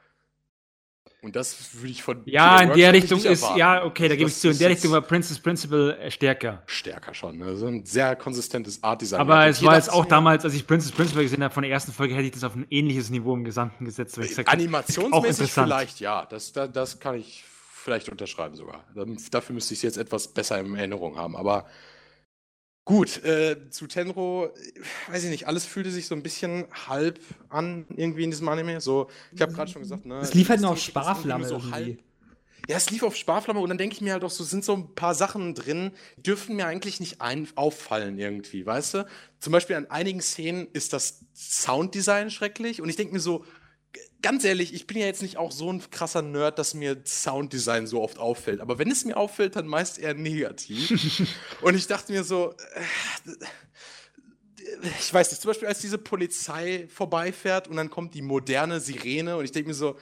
Und das würde ich von. Ja, in der Richtung ist, ja, okay, da gebe ich zu. In der Richtung war Princess Principal äh, stärker. Stärker schon, ne? So ein sehr konsistentes Art-Design. Aber es war jetzt auch damals, als ich Princess Principal gesehen habe, von der ersten Folge hätte ich das auf ein ähnliches Niveau im Gesamten gesetzt. Gesagt, Animationsmäßig <laughs> vielleicht, ja. Das, das, das kann ich vielleicht unterschreiben sogar. Dafür müsste ich es jetzt etwas besser in Erinnerung haben. Aber Gut, äh, zu Tenro, weiß ich nicht, alles fühlte sich so ein bisschen halb an irgendwie in diesem Anime. So, ich habe gerade schon gesagt, ne. Es lief halt noch auf Sparflamme so halb. Ja, es lief auf Sparflamme und dann denke ich mir halt auch so, sind so ein paar Sachen drin, die dürfen mir eigentlich nicht ein auffallen irgendwie, weißt du? Zum Beispiel an einigen Szenen ist das Sounddesign schrecklich und ich denke mir so, ganz ehrlich, ich bin ja jetzt nicht auch so ein krasser Nerd, dass mir Sounddesign so oft auffällt. Aber wenn es mir auffällt, dann meist eher negativ. <laughs> und ich dachte mir so, äh, ich weiß nicht, zum Beispiel als diese Polizei vorbeifährt und dann kommt die moderne Sirene und ich denke mir so,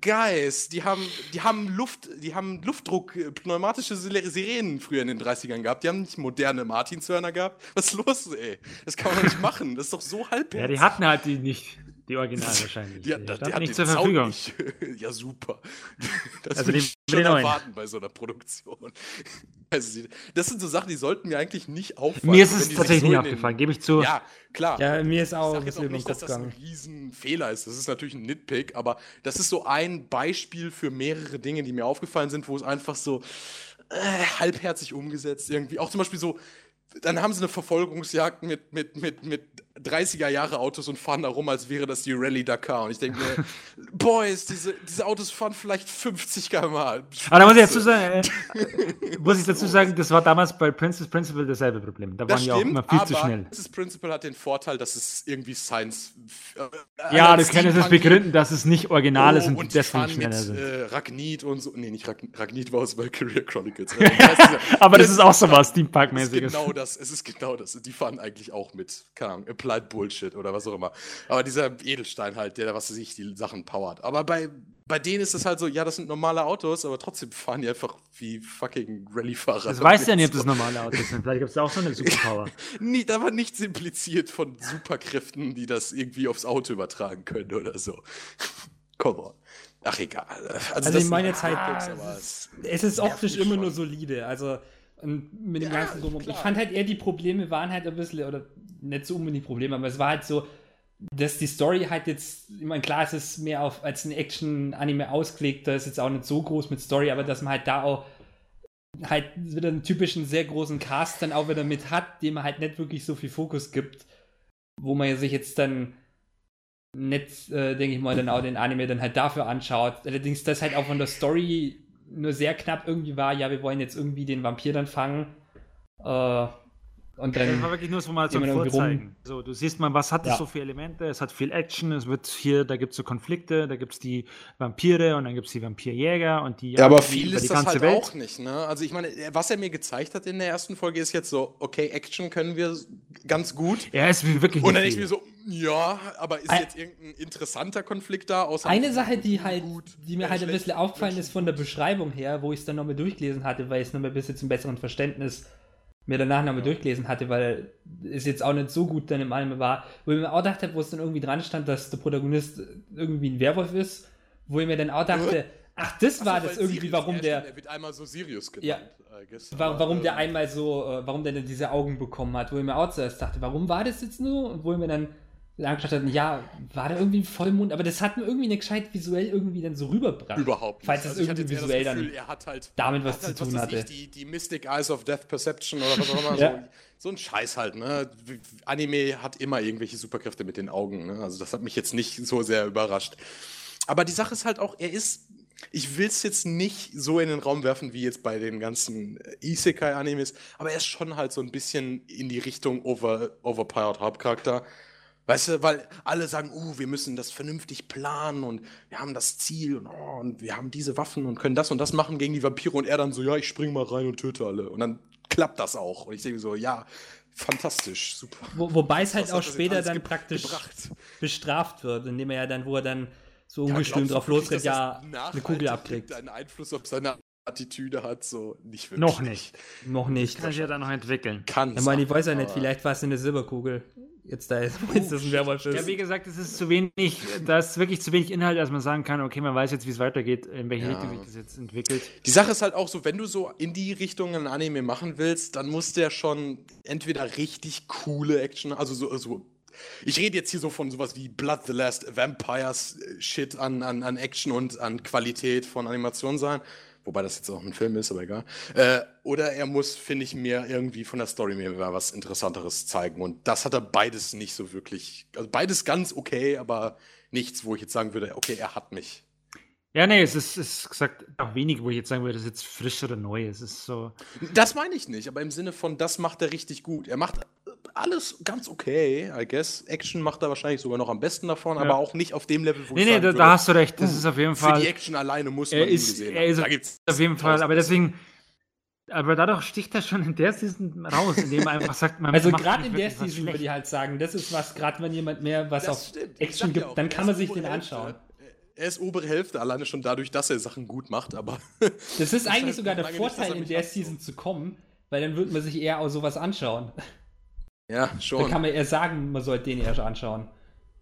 Guys, die haben, die haben Luft, die haben Luftdruck, pneumatische Sirenen früher in den 30ern gehabt. Die haben nicht moderne Martinshörner gehabt. Was ist los, ey? Das kann man nicht machen. Das ist doch so halb. Ja, die hatten halt die nicht. Die Original wahrscheinlich. Die, die, die hat nicht zur Verfügung. Nicht. <laughs> ja, super. Das also würde ich schon erwarten bei so einer Produktion. <laughs> Also, das sind so Sachen, die sollten mir eigentlich nicht auffallen. Mir ist es tatsächlich so nicht aufgefallen, gebe ich zu. Ja, klar. Ja, mir ist auch ich sag jetzt auch nicht, dass das ein Riesenfehler ist. Das ist natürlich ein Nitpick, aber das ist so ein Beispiel für mehrere Dinge, die mir aufgefallen sind, wo es einfach so äh, halbherzig umgesetzt irgendwie. Auch zum Beispiel so, dann haben sie eine Verfolgungsjagd mit, mit, mit, mit 30er Jahre Autos und fahren da rum, als wäre das die Rallye Dakar. Und ich denke mir, <laughs> Boys, diese, diese Autos fahren vielleicht 50 km/h. Aber da muss ich dazu sagen, äh, muss ich dazu sagen, das war damals bei Princess Principal dasselbe Problem. Da das waren die auch immer viel zu schnell. Princess Principal hat den Vorteil, dass es irgendwie Science. Äh, ja, du kannst es begründen, dass es nicht original oh, ist und, und deswegen schneller mit, sind. Äh, Ragnit und so. Nee, nicht Ragn Ragnit war aus Valkyria Chronicles. <laughs> Aber das, das ist auch so was Steampunk-mäßiges. Genau das, es ist genau das. Die fahren eigentlich auch mit, keine Ahnung, Applied Bullshit oder was auch immer. Aber dieser Edelstein halt, der, was sich die Sachen powert. Aber bei, bei denen ist es halt so, ja, das sind normale Autos, aber trotzdem fahren die einfach wie fucking Rallye-Fahrer. Das weißt du ja nicht, ob das normale Autos sind. Vielleicht gibt es da auch so eine Superpower. <laughs> nicht, aber nichts impliziert von Superkräften, die das irgendwie aufs Auto übertragen können oder so. <laughs> Come on. Ach, egal. Also, also in meiner Zeit, es, es ist optisch immer nur solide. Also, und mit dem ja, ganzen Drum. Ich fand halt eher, die Probleme waren halt ein bisschen, oder nicht so unbedingt Probleme, aber es war halt so, dass die Story halt jetzt, ich meine, klar, es ist mehr auf, als ein Action-Anime ausgelegt, da ist jetzt auch nicht so groß mit Story, aber dass man halt da auch halt wieder einen typischen sehr großen Cast dann auch wieder mit hat, dem man halt nicht wirklich so viel Fokus gibt, wo man sich jetzt dann nicht, äh, denke ich mal, dann auch den Anime dann halt dafür anschaut. Allerdings, das halt auch von der Story nur sehr knapp irgendwie war, ja, wir wollen jetzt irgendwie den Vampir dann fangen. Äh, und dann das war wirklich nur so mal zum Vorzeigen. So, du siehst mal, was hat es ja. so für Elemente? Es hat viel Action, es wird hier, da gibt es so Konflikte, da gibt es die Vampire und dann gibt es die Vampirjäger und die. Ja, aber viel ist das halt Welt. auch nicht, ne? Also ich meine, was er mir gezeigt hat in der ersten Folge ist jetzt so, okay, Action können wir ganz gut. Ja, ist wirklich. Und dann ich mir so, ja, aber ist jetzt irgendein interessanter Konflikt da? Eine Sache, die halt, gut, die mir halt ein bisschen aufgefallen ist von der Beschreibung her, wo ich es dann nochmal durchgelesen hatte, weil ich es nochmal ein bisschen zum besseren Verständnis mir danach nochmal durchgelesen hatte, weil es jetzt auch nicht so gut dann im Anime war, wo ich mir auch dachte, wo es dann irgendwie dran stand, dass der Protagonist irgendwie ein Werwolf ist, wo ich mir dann auch dachte, <laughs> ach, das war das irgendwie, Sirius, warum der. Der wird einmal so Sirius genannt. Ja, warum, warum der einmal so, äh, warum der denn diese Augen bekommen hat, wo ich mir auch zuerst dachte, warum war das jetzt nur? Und wo ich mir dann angeschaut hatten, ja, war da irgendwie ein Vollmond, aber das hat mir irgendwie nicht gescheit visuell irgendwie dann so rübergebracht. Überhaupt nicht. Falls das also irgendwie visuell Gefühl, dann halt, damit was halt, zu tun was hatte. Ich, die, die Mystic Eyes of Death Perception oder was auch immer, <laughs> ja. so, so, ein Scheiß halt, ne? Anime hat immer irgendwelche Superkräfte mit den Augen, ne? Also das hat mich jetzt nicht so sehr überrascht. Aber die Sache ist halt auch, er ist ich will es jetzt nicht so in den Raum werfen wie jetzt bei den ganzen Isekai-Animes, aber er ist schon halt so ein bisschen in die Richtung over, overpowered Hauptcharakter. Weißt du, weil alle sagen, uh, wir müssen das vernünftig planen und wir haben das Ziel und, oh, und wir haben diese Waffen und können das und das machen gegen die Vampire und er dann so, ja, ich spring mal rein und töte alle. Und dann klappt das auch. Und ich denke so, ja, fantastisch, super. Wo, wobei es halt auch später dann praktisch gebracht. bestraft wird, indem er ja dann, wo er dann so ungestüm drauf losrennt, ja eine Kugel abkriegt. Einen Einfluss auf seine Attitüde hat, so nicht wirklich. Noch nicht. Noch nicht. Kann sich ja dann noch entwickeln. Kann. Ich meine, ich weiß ja nicht, vielleicht war es eine Silberkugel. Jetzt da ist, oh, das ein Werwolf ist. Ja, wie gesagt, es ist zu wenig, da ist wirklich zu wenig Inhalt, dass man sagen kann, okay, man weiß jetzt, wie es weitergeht, in welche ja. Richtung sich das jetzt entwickelt. Die Sache ist halt auch so, wenn du so in die Richtung ein Anime machen willst, dann muss der schon entweder richtig coole Action, also so, so ich rede jetzt hier so von sowas wie Blood the Last Vampires äh, Shit an, an, an Action und an Qualität von Animation sein. Wobei das jetzt auch ein Film ist, aber egal. Äh, oder er muss, finde ich, mir irgendwie von der Story mir was Interessanteres zeigen. Und das hat er beides nicht so wirklich. Also beides ganz okay, aber nichts, wo ich jetzt sagen würde, okay, er hat mich. Ja, nee, es ist, ist gesagt auch wenig, wo ich jetzt sagen würde, das ist jetzt frisch oder neu. Es ist so. Das meine ich nicht, aber im Sinne von, das macht er richtig gut. Er macht alles ganz okay, I guess. Action macht er wahrscheinlich sogar noch am besten davon, ja. aber auch nicht auf dem Level, wo nee, ich Nee, nee, da, da, hast du recht. Das uh, ist auf jeden Fall. Für die Action alleine muss man er ist, gesehen er ist Da gibt's auf jeden Fall, aber deswegen. Aber dadurch sticht er schon in der Season raus, indem er einfach sagt, man Also gerade in der Season würde ich halt sagen, das ist was, gerade wenn jemand mehr was das auf stimmt. Action gibt, dann kann man sich den anschauen. Er ist obere Hälfte, alleine schon dadurch, dass er Sachen gut macht, aber. <laughs> Das ist eigentlich sogar der Vorteil, nicht, in der Season zu kommen, weil dann würde man sich eher auch sowas anschauen. Ja, schon. Dann kann man eher sagen, man sollte den erst anschauen.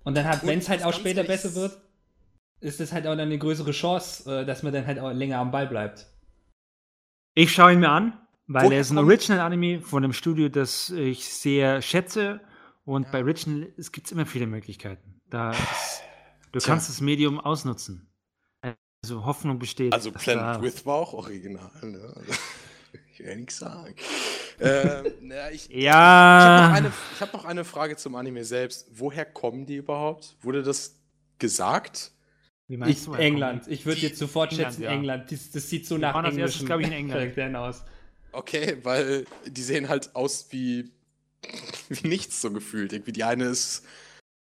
Und dann hat, wenn es halt auch später besser wird, ist es halt auch dann eine größere Chance, äh, dass man dann halt auch länger am Ball bleibt. Ich schaue ihn mir an, weil Woher er ist ein Original-Anime von einem Studio, das ich sehr schätze. Und ja. bei Original gibt es immer viele Möglichkeiten. Da ist, <laughs> du Tja. kannst das Medium ausnutzen. Also Hoffnung besteht. Also Planet With war auch original. Ne? <laughs> ich will ja nichts sagen. äh, na, ich, ja. Ich, ich habe noch, noch, eine Frage zum Anime selbst. Woher kommen die überhaupt? Wurde das gesagt? Wie meinst ich, du? England. Ich würde jetzt sofort England, schätzen, ja. England. Das, das, sieht so die nach englischen glaube ich, in England. aus. Okay, weil die sehen halt aus wie, <laughs> wie nichts so gefühlt. Irgendwie die eine ist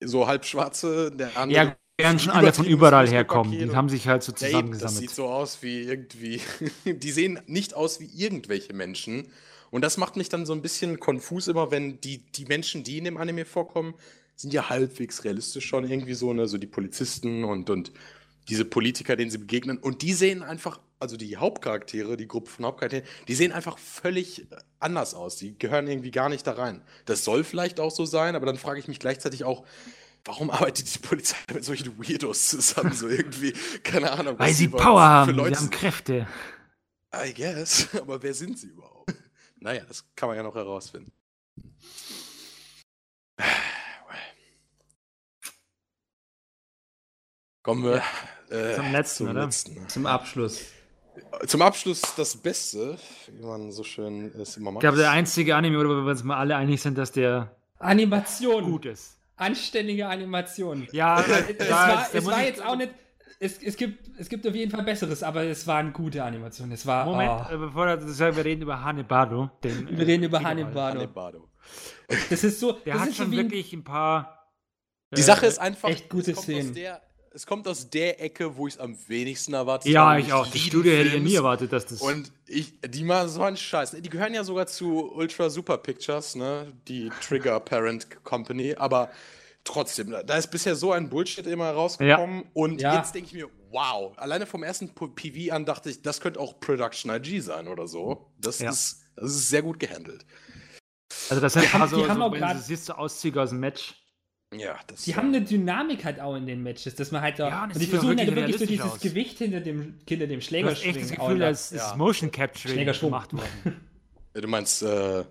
so halb schwarze, der andere. Ja, werden schon alle von überall herkommen. Die haben sich halt so zusammengesammelt. Das sieht so aus wie irgendwie. <laughs> die sehen nicht aus wie irgendwelche Menschen. Und das macht mich dann so ein bisschen konfus immer, wenn die, die Menschen, die in dem Anime vorkommen, sind ja halbwegs realistisch schon irgendwie so, ne? So die Polizisten und, und diese Politiker, denen sie begegnen. Und die sehen einfach, also die Hauptcharaktere, die Gruppe von Hauptcharakteren, die sehen einfach völlig anders aus. Die gehören irgendwie gar nicht da rein. Das soll vielleicht auch so sein, aber dann frage ich mich gleichzeitig auch, warum arbeitet die Polizei mit solchen Weirdos zusammen? So irgendwie, keine Ahnung. Weil sie Power haben, Leute sie haben Kräfte. I guess, <laughs> aber wer sind sie überhaupt? Naja, das kann man ja noch herausfinden. Kommen wir äh, zum letzten, zum oder? Letzten. Zum Abschluss. Zum Abschluss das Beste, wie man so schön es immer macht. Ich glaube, der einzige Anime, wo wir uns mal alle einig sind, dass der Animation gut ist. Anständige Animation. Ja, es, war, es war jetzt auch nicht es, es, gibt, es gibt auf jeden Fall Besseres, aber es waren gute Animationen. Es war, Moment, oh. bevor das sagen, wir reden über Hanebado. Den, wir reden über Hanebado. Hanebado. Das ist so. Der hat schon wirklich ein paar. Die äh, Sache ist einfach. Echt gute Szenen. Der, es kommt aus der Ecke, wo ich es am wenigsten erwartet ja, habe. Ja, ich auch. Die Studie hätte ich nie erwartet, dass das. Und ich, die machen so einen Scheiß. Die gehören ja sogar zu Ultra Super Pictures, ne? Die Trigger Parent Company. Aber trotzdem, da ist bisher so ein Bullshit immer rausgekommen. Ja. Und ja. jetzt denke ich mir, wow, alleine vom ersten PV an dachte ich, das könnte auch Production IG sein oder so. Das, ja. ist, das ist sehr gut gehandelt. Also das heißt, also, die haben so, wenn du siehst, so Auszüge aus dem Match. Ja, das Die haben eine Dynamik halt auch in den Matches, dass man halt da. Ja, und die versuchen halt wirklich so dieses aus. Gewicht hinter dem, hinter dem Schläger zu echt das Gefühl, dass ja. ist Motion Capturing gemacht worden. <laughs> du meinst, äh,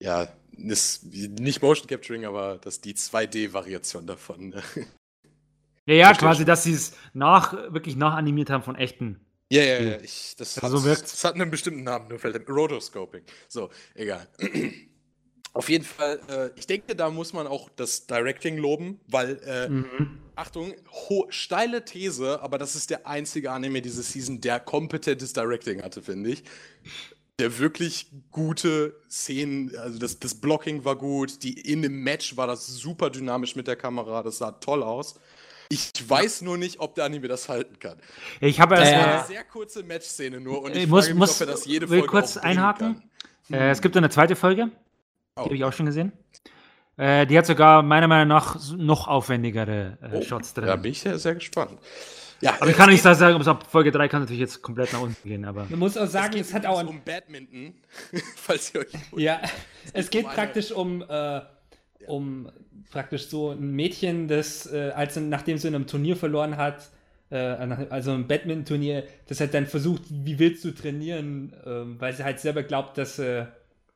ja, ist nicht Motion Capturing, aber das die 2D-Variation davon. Ne? Ja, ja, quasi, dass sie es nach, wirklich nachanimiert haben von echten. Ja, ja, ja. Ich, das, also hat, so wirkt. das hat einen bestimmten Namen, nur fällt Rotoscoping. So, egal. Auf jeden Fall, äh, ich denke, da muss man auch das Directing loben, weil, äh, mhm. Achtung, steile These, aber das ist der einzige Anime diese Season, der kompetentes Directing hatte, finde ich der wirklich gute Szenen, also das, das Blocking war gut, die in dem Match war das super dynamisch mit der Kamera, das sah toll aus. Ich weiß nur nicht, ob der Anime das halten kann. Ich habe erst äh, eine sehr kurze Match-Szene nur und ich muss, frage mich, muss, ob er das jede Folge kurz einhaken. Äh, es gibt eine zweite Folge, oh. die habe ich auch schon gesehen. Äh, die hat sogar meiner Meinung nach noch aufwendigere äh, oh, Shots drin. Da bin ich sehr, sehr gespannt. Ja, aber ich kann nicht sagen, ob es ab Folge 3 kann natürlich jetzt komplett nach unten gehen, aber. Man muss auch sagen, es, es hat auch ein. um Badminton, <laughs> falls ihr euch. Ja, <laughs> es geht um praktisch um, äh, um praktisch so ein Mädchen, das, äh, als nachdem sie in einem Turnier verloren hat, äh, also ein Badminton-Turnier, das hat dann versucht, wie willst du trainieren, äh, weil sie halt selber glaubt, dass sie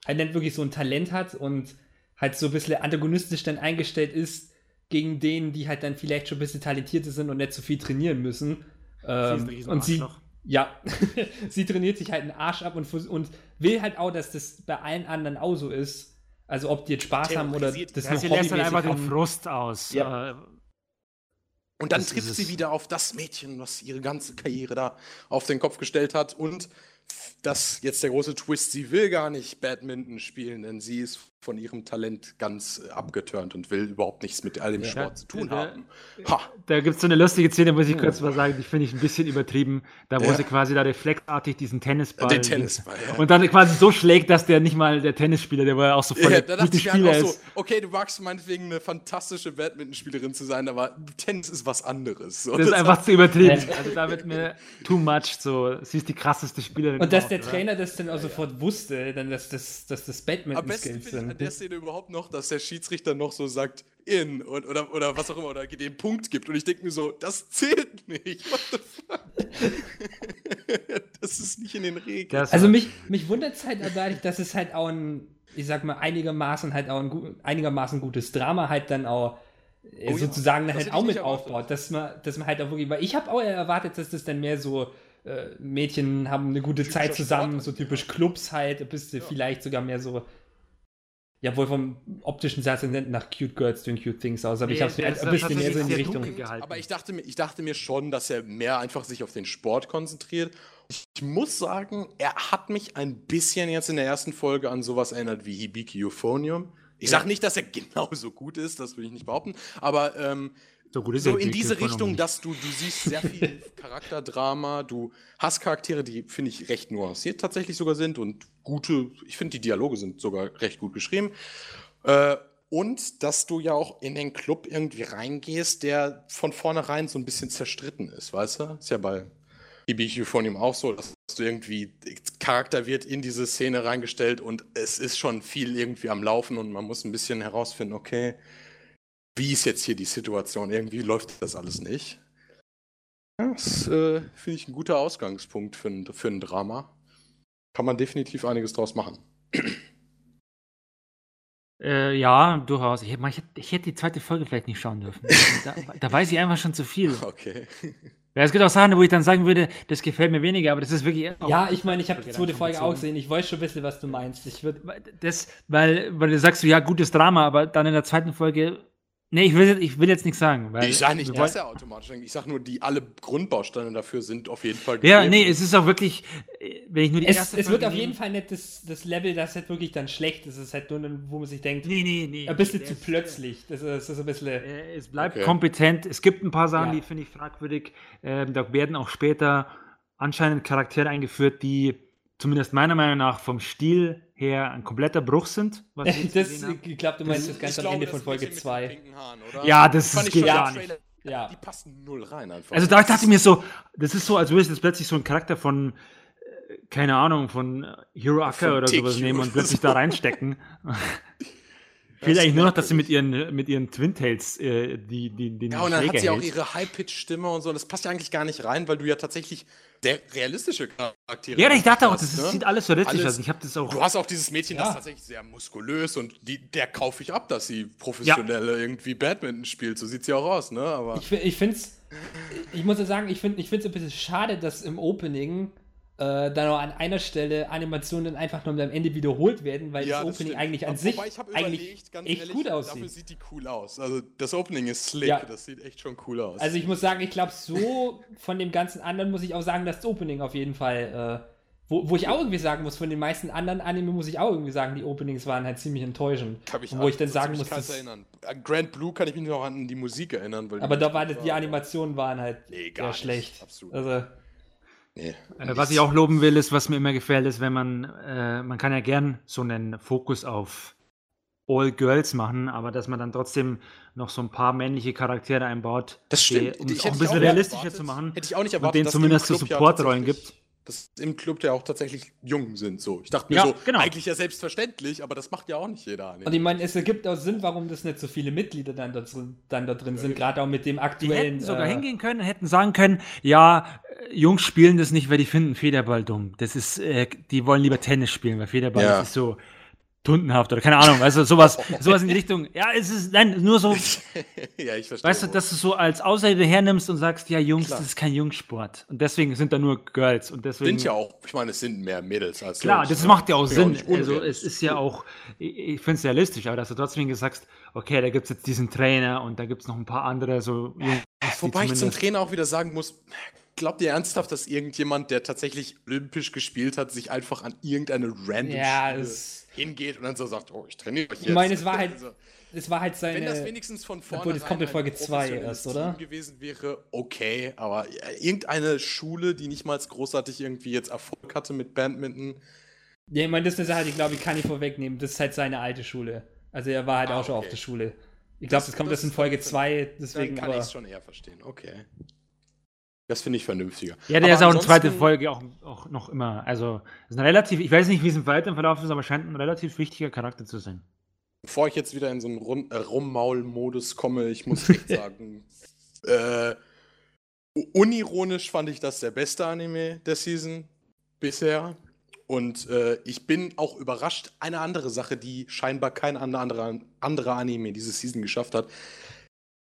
halt nicht wirklich so ein Talent hat und halt so ein bisschen antagonistisch dann eingestellt ist gegen denen, die halt dann vielleicht schon ein bisschen talentierter sind und nicht so viel trainieren müssen. Ähm, sie und sie, ja, <laughs> sie trainiert sich halt einen Arsch ab und, und will halt auch, dass das bei allen anderen auch so ist. Also ob die jetzt Spaß haben oder das ja, nur Sie lässt dann einfach den Frust aus. Ja. Äh, und dann trifft sie wieder auf das Mädchen, was ihre ganze Karriere da auf den Kopf gestellt hat. Und das jetzt der große Twist, sie will gar nicht Badminton spielen, denn sie ist von ihrem Talent ganz äh, abgeturnt und will überhaupt nichts mit all dem ja, Sport zu tun da, haben. Ha. Da gibt es so eine lustige Szene, muss ich kurz mal sagen, die finde ich ein bisschen übertrieben. Da wo ja. sie quasi da reflexartig diesen Tennisball. Den Tennisball, ja. Und dann quasi so schlägt, dass der nicht mal der Tennisspieler, der war auch so voll ja, da gute Spieler halt ist. So, okay, du magst meinetwegen eine fantastische Badmintonspielerin zu sein, aber Tennis ist was anderes. So, das, das ist einfach zu übertrieben. also da wird mir too much so. Sie ist die krasseste Spielerin. Und dass der Trainer das dann auch sofort wusste, dann dass das, dass das Badminton-Skills sind an der Szene überhaupt noch, dass der Schiedsrichter noch so sagt, in und, oder, oder was auch immer, oder den Punkt gibt. Und ich denke mir so, das zählt nicht. What the fuck? <laughs> das ist nicht in den Regeln. Also mich, mich wundert es halt dadurch, dass es halt auch ein, ich sag mal, einigermaßen halt auch ein einigermaßen gutes Drama halt dann auch äh, oh, sozusagen ja. halt auch mit aufbaut, dass man, dass man halt auch wirklich, weil ich habe auch erwartet, dass das dann mehr so äh, Mädchen haben eine gute Zeit zusammen, so typisch Clubs halt, bist du ja. vielleicht sogar mehr so ja, wohl vom optischen sah es nach Cute Girls Doing Cute Things aus, aber nee, ich habe es mir ein bisschen mehr so in die Richtung gehalten. Aber ich dachte, mir, ich dachte mir schon, dass er mehr einfach sich auf den Sport konzentriert. Ich muss sagen, er hat mich ein bisschen jetzt in der ersten Folge an sowas erinnert wie Hibiki Euphonium. Ich ja. sage nicht, dass er <laughs> genauso gut ist, das will ich nicht behaupten, aber ähm, so, gut ist so in diese Richtung, dass du, du siehst sehr viel <laughs> Charakterdrama, du hast Charaktere, die, finde ich, recht nuanciert tatsächlich sogar sind und gute, ich finde, die Dialoge sind sogar recht gut geschrieben. Äh, und dass du ja auch in den Club irgendwie reingehst, der von vornherein so ein bisschen zerstritten ist, weißt du? Ist ja bei IBQ von ihm auch so, dass du irgendwie, Charakter wird in diese Szene reingestellt und es ist schon viel irgendwie am Laufen und man muss ein bisschen herausfinden, okay, wie ist jetzt hier die Situation? Irgendwie läuft das alles nicht. Das äh, finde ich ein guter Ausgangspunkt für ein, für ein Drama. Kann man definitiv einiges draus machen. Äh, ja, durchaus. Ich, ich, ich, hätte die zweite Folge vielleicht nicht schauen dürfen. <laughs> Da, da weiß ich einfach schon zu viel. Okay. Ja, es gibt auch Sachen, wo ich dann sagen würde, das gefällt mir weniger, aber das ist wirklich. Ja, ich meine, ich habe die zweite Folge auch gesehen. Ich weiß schon ein bisschen, was du meinst. Ich würd, das, weil, weil du sagst, ja, gutes Drama, aber dann in der zweiten Folge Nee, ich will, ich will jetzt nichts sagen. Weil ich sage nicht, dass er automatisch Ich sage nur, die alle Grundbausteine dafür sind auf jeden Fall. Gegeben. Ja, nee, es ist auch wirklich, wenn ich nur die es, erste Es wird auf jeden Fall nicht das, das Level, das halt wirklich dann schlecht ist. Es ist halt nur, wo man sich denkt, nee, nee, nee. Ein bisschen zu plötzlich. Das ist, das ist ein bisschen. Es bleibt okay. kompetent. Es gibt ein paar Sachen, ja. die finde ich fragwürdig. Ähm, da werden auch später anscheinend Charaktere eingeführt, die zumindest meiner Meinung nach vom Stil her ein kompletter Bruch sind. Was ich <laughs> das, ich glaube, du meinst das, ganz am Ende von Folge 2. Ja, das, das geht gar nicht. Ja. Die passen null rein einfach. Also da dachte ich mir so, das ist so, als würde ich jetzt plötzlich so ein Charakter von, äh, keine Ahnung, von Hero Acker oder sowas nehmen und <laughs> plötzlich da reinstecken. <laughs> Fehlt eigentlich nur noch, dass sie mit ihren, mit ihren Twin Tails äh, die, die, den Ja, und dann Schläger hat sie hält. auch ihre High-Pitch-Stimme und so. Das passt ja eigentlich gar nicht rein, weil du ja tatsächlich der realistische Charaktere Ja, ich dachte auch, das ne? sieht alles so realistisch aus. Ich das auch. Du hast auch dieses Mädchen, ja. das tatsächlich sehr muskulös und die, der kaufe ich ab, dass sie professionell ja. irgendwie Badminton spielt. So sieht sie auch aus, ne? Aber ich, ich finde es, ich muss ja sagen, ich finde es ein bisschen schade, dass im Opening äh, dann auch an einer Stelle Animationen einfach nur am Ende wiederholt werden, weil ja, das Opening das eigentlich an Aber sich eigentlich echt ehrlich, gut aussieht. Dafür sieht die cool aus. Also das Opening ist slick, ja. das sieht echt schon cool aus. Also ich muss sagen, ich glaube so <laughs> von dem ganzen anderen muss ich auch sagen, dass das Opening auf jeden Fall, äh, wo, wo ich auch irgendwie sagen muss, von den meisten anderen Anime muss ich auch irgendwie sagen, die Openings waren halt ziemlich enttäuschend. Kann ich wo ich dann sagen muss, das, erinnern. Grand Blue kann ich mich noch an die Musik erinnern. aber da war die Animationen waren halt nee, gar schlecht. Absolut. Also Nee, äh, was ich auch loben will, ist, was mir immer gefällt, ist, wenn man, äh, man kann ja gern so einen Fokus auf All Girls machen, aber dass man dann trotzdem noch so ein paar männliche Charaktere einbaut, Das stimmt. die, um es auch ein bisschen realistischer erwartet. zu machen. Hätte ich auch nicht und erwartet, denen dass im zumindest so ja Supportrollen gibt. Dass im Club ja auch tatsächlich jung sind. So. Ich dachte mir Ja, so, genau. eigentlich ja selbstverständlich, aber das macht ja auch nicht jeder. Und ich meine, es ergibt auch Sinn, warum das nicht so viele Mitglieder dann da drin, dann da drin sind, gerade auch mit dem Die aktuellen. hätten sogar äh, hingehen können, hätten sagen können, ja, äh, Jungs spielen das nicht, weil die finden Federball dumm. Das ist, äh, die wollen lieber Tennis spielen, weil Federball Ja. ist so tundenhaft oder keine Ahnung, also sowas, <laughs> sowas in die Richtung. Ja, es ist, nein, nur so, <laughs> ja, ich verstehe. weißt du, dass du so als Außerseiter hernimmst und sagst, ja, Jungs, Klar. das ist kein Jungsport. Und deswegen sind da nur Girls und deswegen. sind ja auch, ich meine, es sind mehr Mädels als Klar, Jungs, das ne? macht ja auch Sinn. nicht also es ist ja auch, ich, ich finde es realistisch, aber dass du trotzdem gesagt hast, okay, da gibt es jetzt diesen Trainer und da gibt es noch ein paar andere so Jungs, Wobei ich zum Trainer auch wieder sagen muss, glaubt ihr ernsthaft, dass irgendjemand, der tatsächlich olympisch gespielt hat, sich einfach an irgendeine random Ja, es- hingeht und dann so sagt, oh, ich trainiere euch jetzt. Ich meine, es war <laughs> halt- Also, Es war halt seine. wenn das wenigstens von vorne Obwohl, das kommt in Folge zwei erst, oder? gewesen wäre, okay, aber irgendeine Schule, die nicht mal großartig irgendwie jetzt Erfolg hatte mit Badminton, Ja, ich meine, das ist eine Sache, die glaube ich kann ich vorwegnehmen. Das ist halt seine alte Schule. Also er war halt Ah, auch schon okay. auf der Schule. Ich glaube, das, kommt das- in Folge das- 2, dann deswegen kann ich es schon eher verstehen. Okay. Das finde ich vernünftiger. Ja, der Aber ist auch in zweite Folge auch, auch noch immer. Also, ist ein relativ, ich weiß nicht, wie es im weiteren Verlauf ist, aber scheint ein relativ wichtiger Charakter zu sein. Bevor ich jetzt wieder in so einen Run- äh, Rummaul-Modus komme, ich muss <laughs> echt sagen, äh, unironisch fand ich das der beste Anime der Season bisher. Und äh, ich bin auch überrascht, eine andere Sache, die scheinbar kein anderer, anderer Anime diese Season geschafft hat.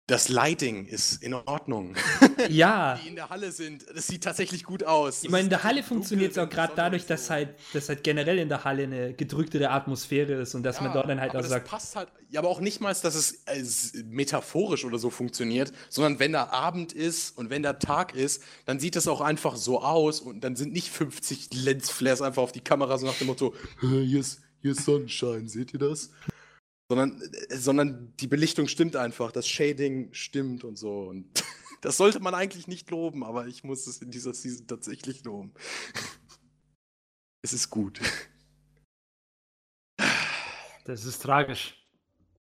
Das Lighting ist in Ordnung. <laughs> Ja. Die in der Halle sind, das sieht tatsächlich gut aus. Ich meine, in der Halle funktioniert es auch gerade dadurch, dass halt, dass halt generell in der Halle eine gedrücktere Atmosphäre ist und dass man dort dann halt aber auch das sagt, passt halt, ja, aber auch nicht mal, dass es, äh, metaphorisch oder so funktioniert, sondern wenn da Abend ist und wenn da Tag ist, dann sieht das auch einfach so aus und dann sind nicht 50 Lensflares einfach auf die Kamera so nach dem Motto, "Hä, hier ist, hier ist Sonnenschein, seht ihr das? Sondern, äh, sondern die Belichtung stimmt einfach, das Shading stimmt und so und <laughs> das sollte man eigentlich nicht loben, aber ich muss es in dieser Season tatsächlich loben. Es ist gut. Das ist tragisch.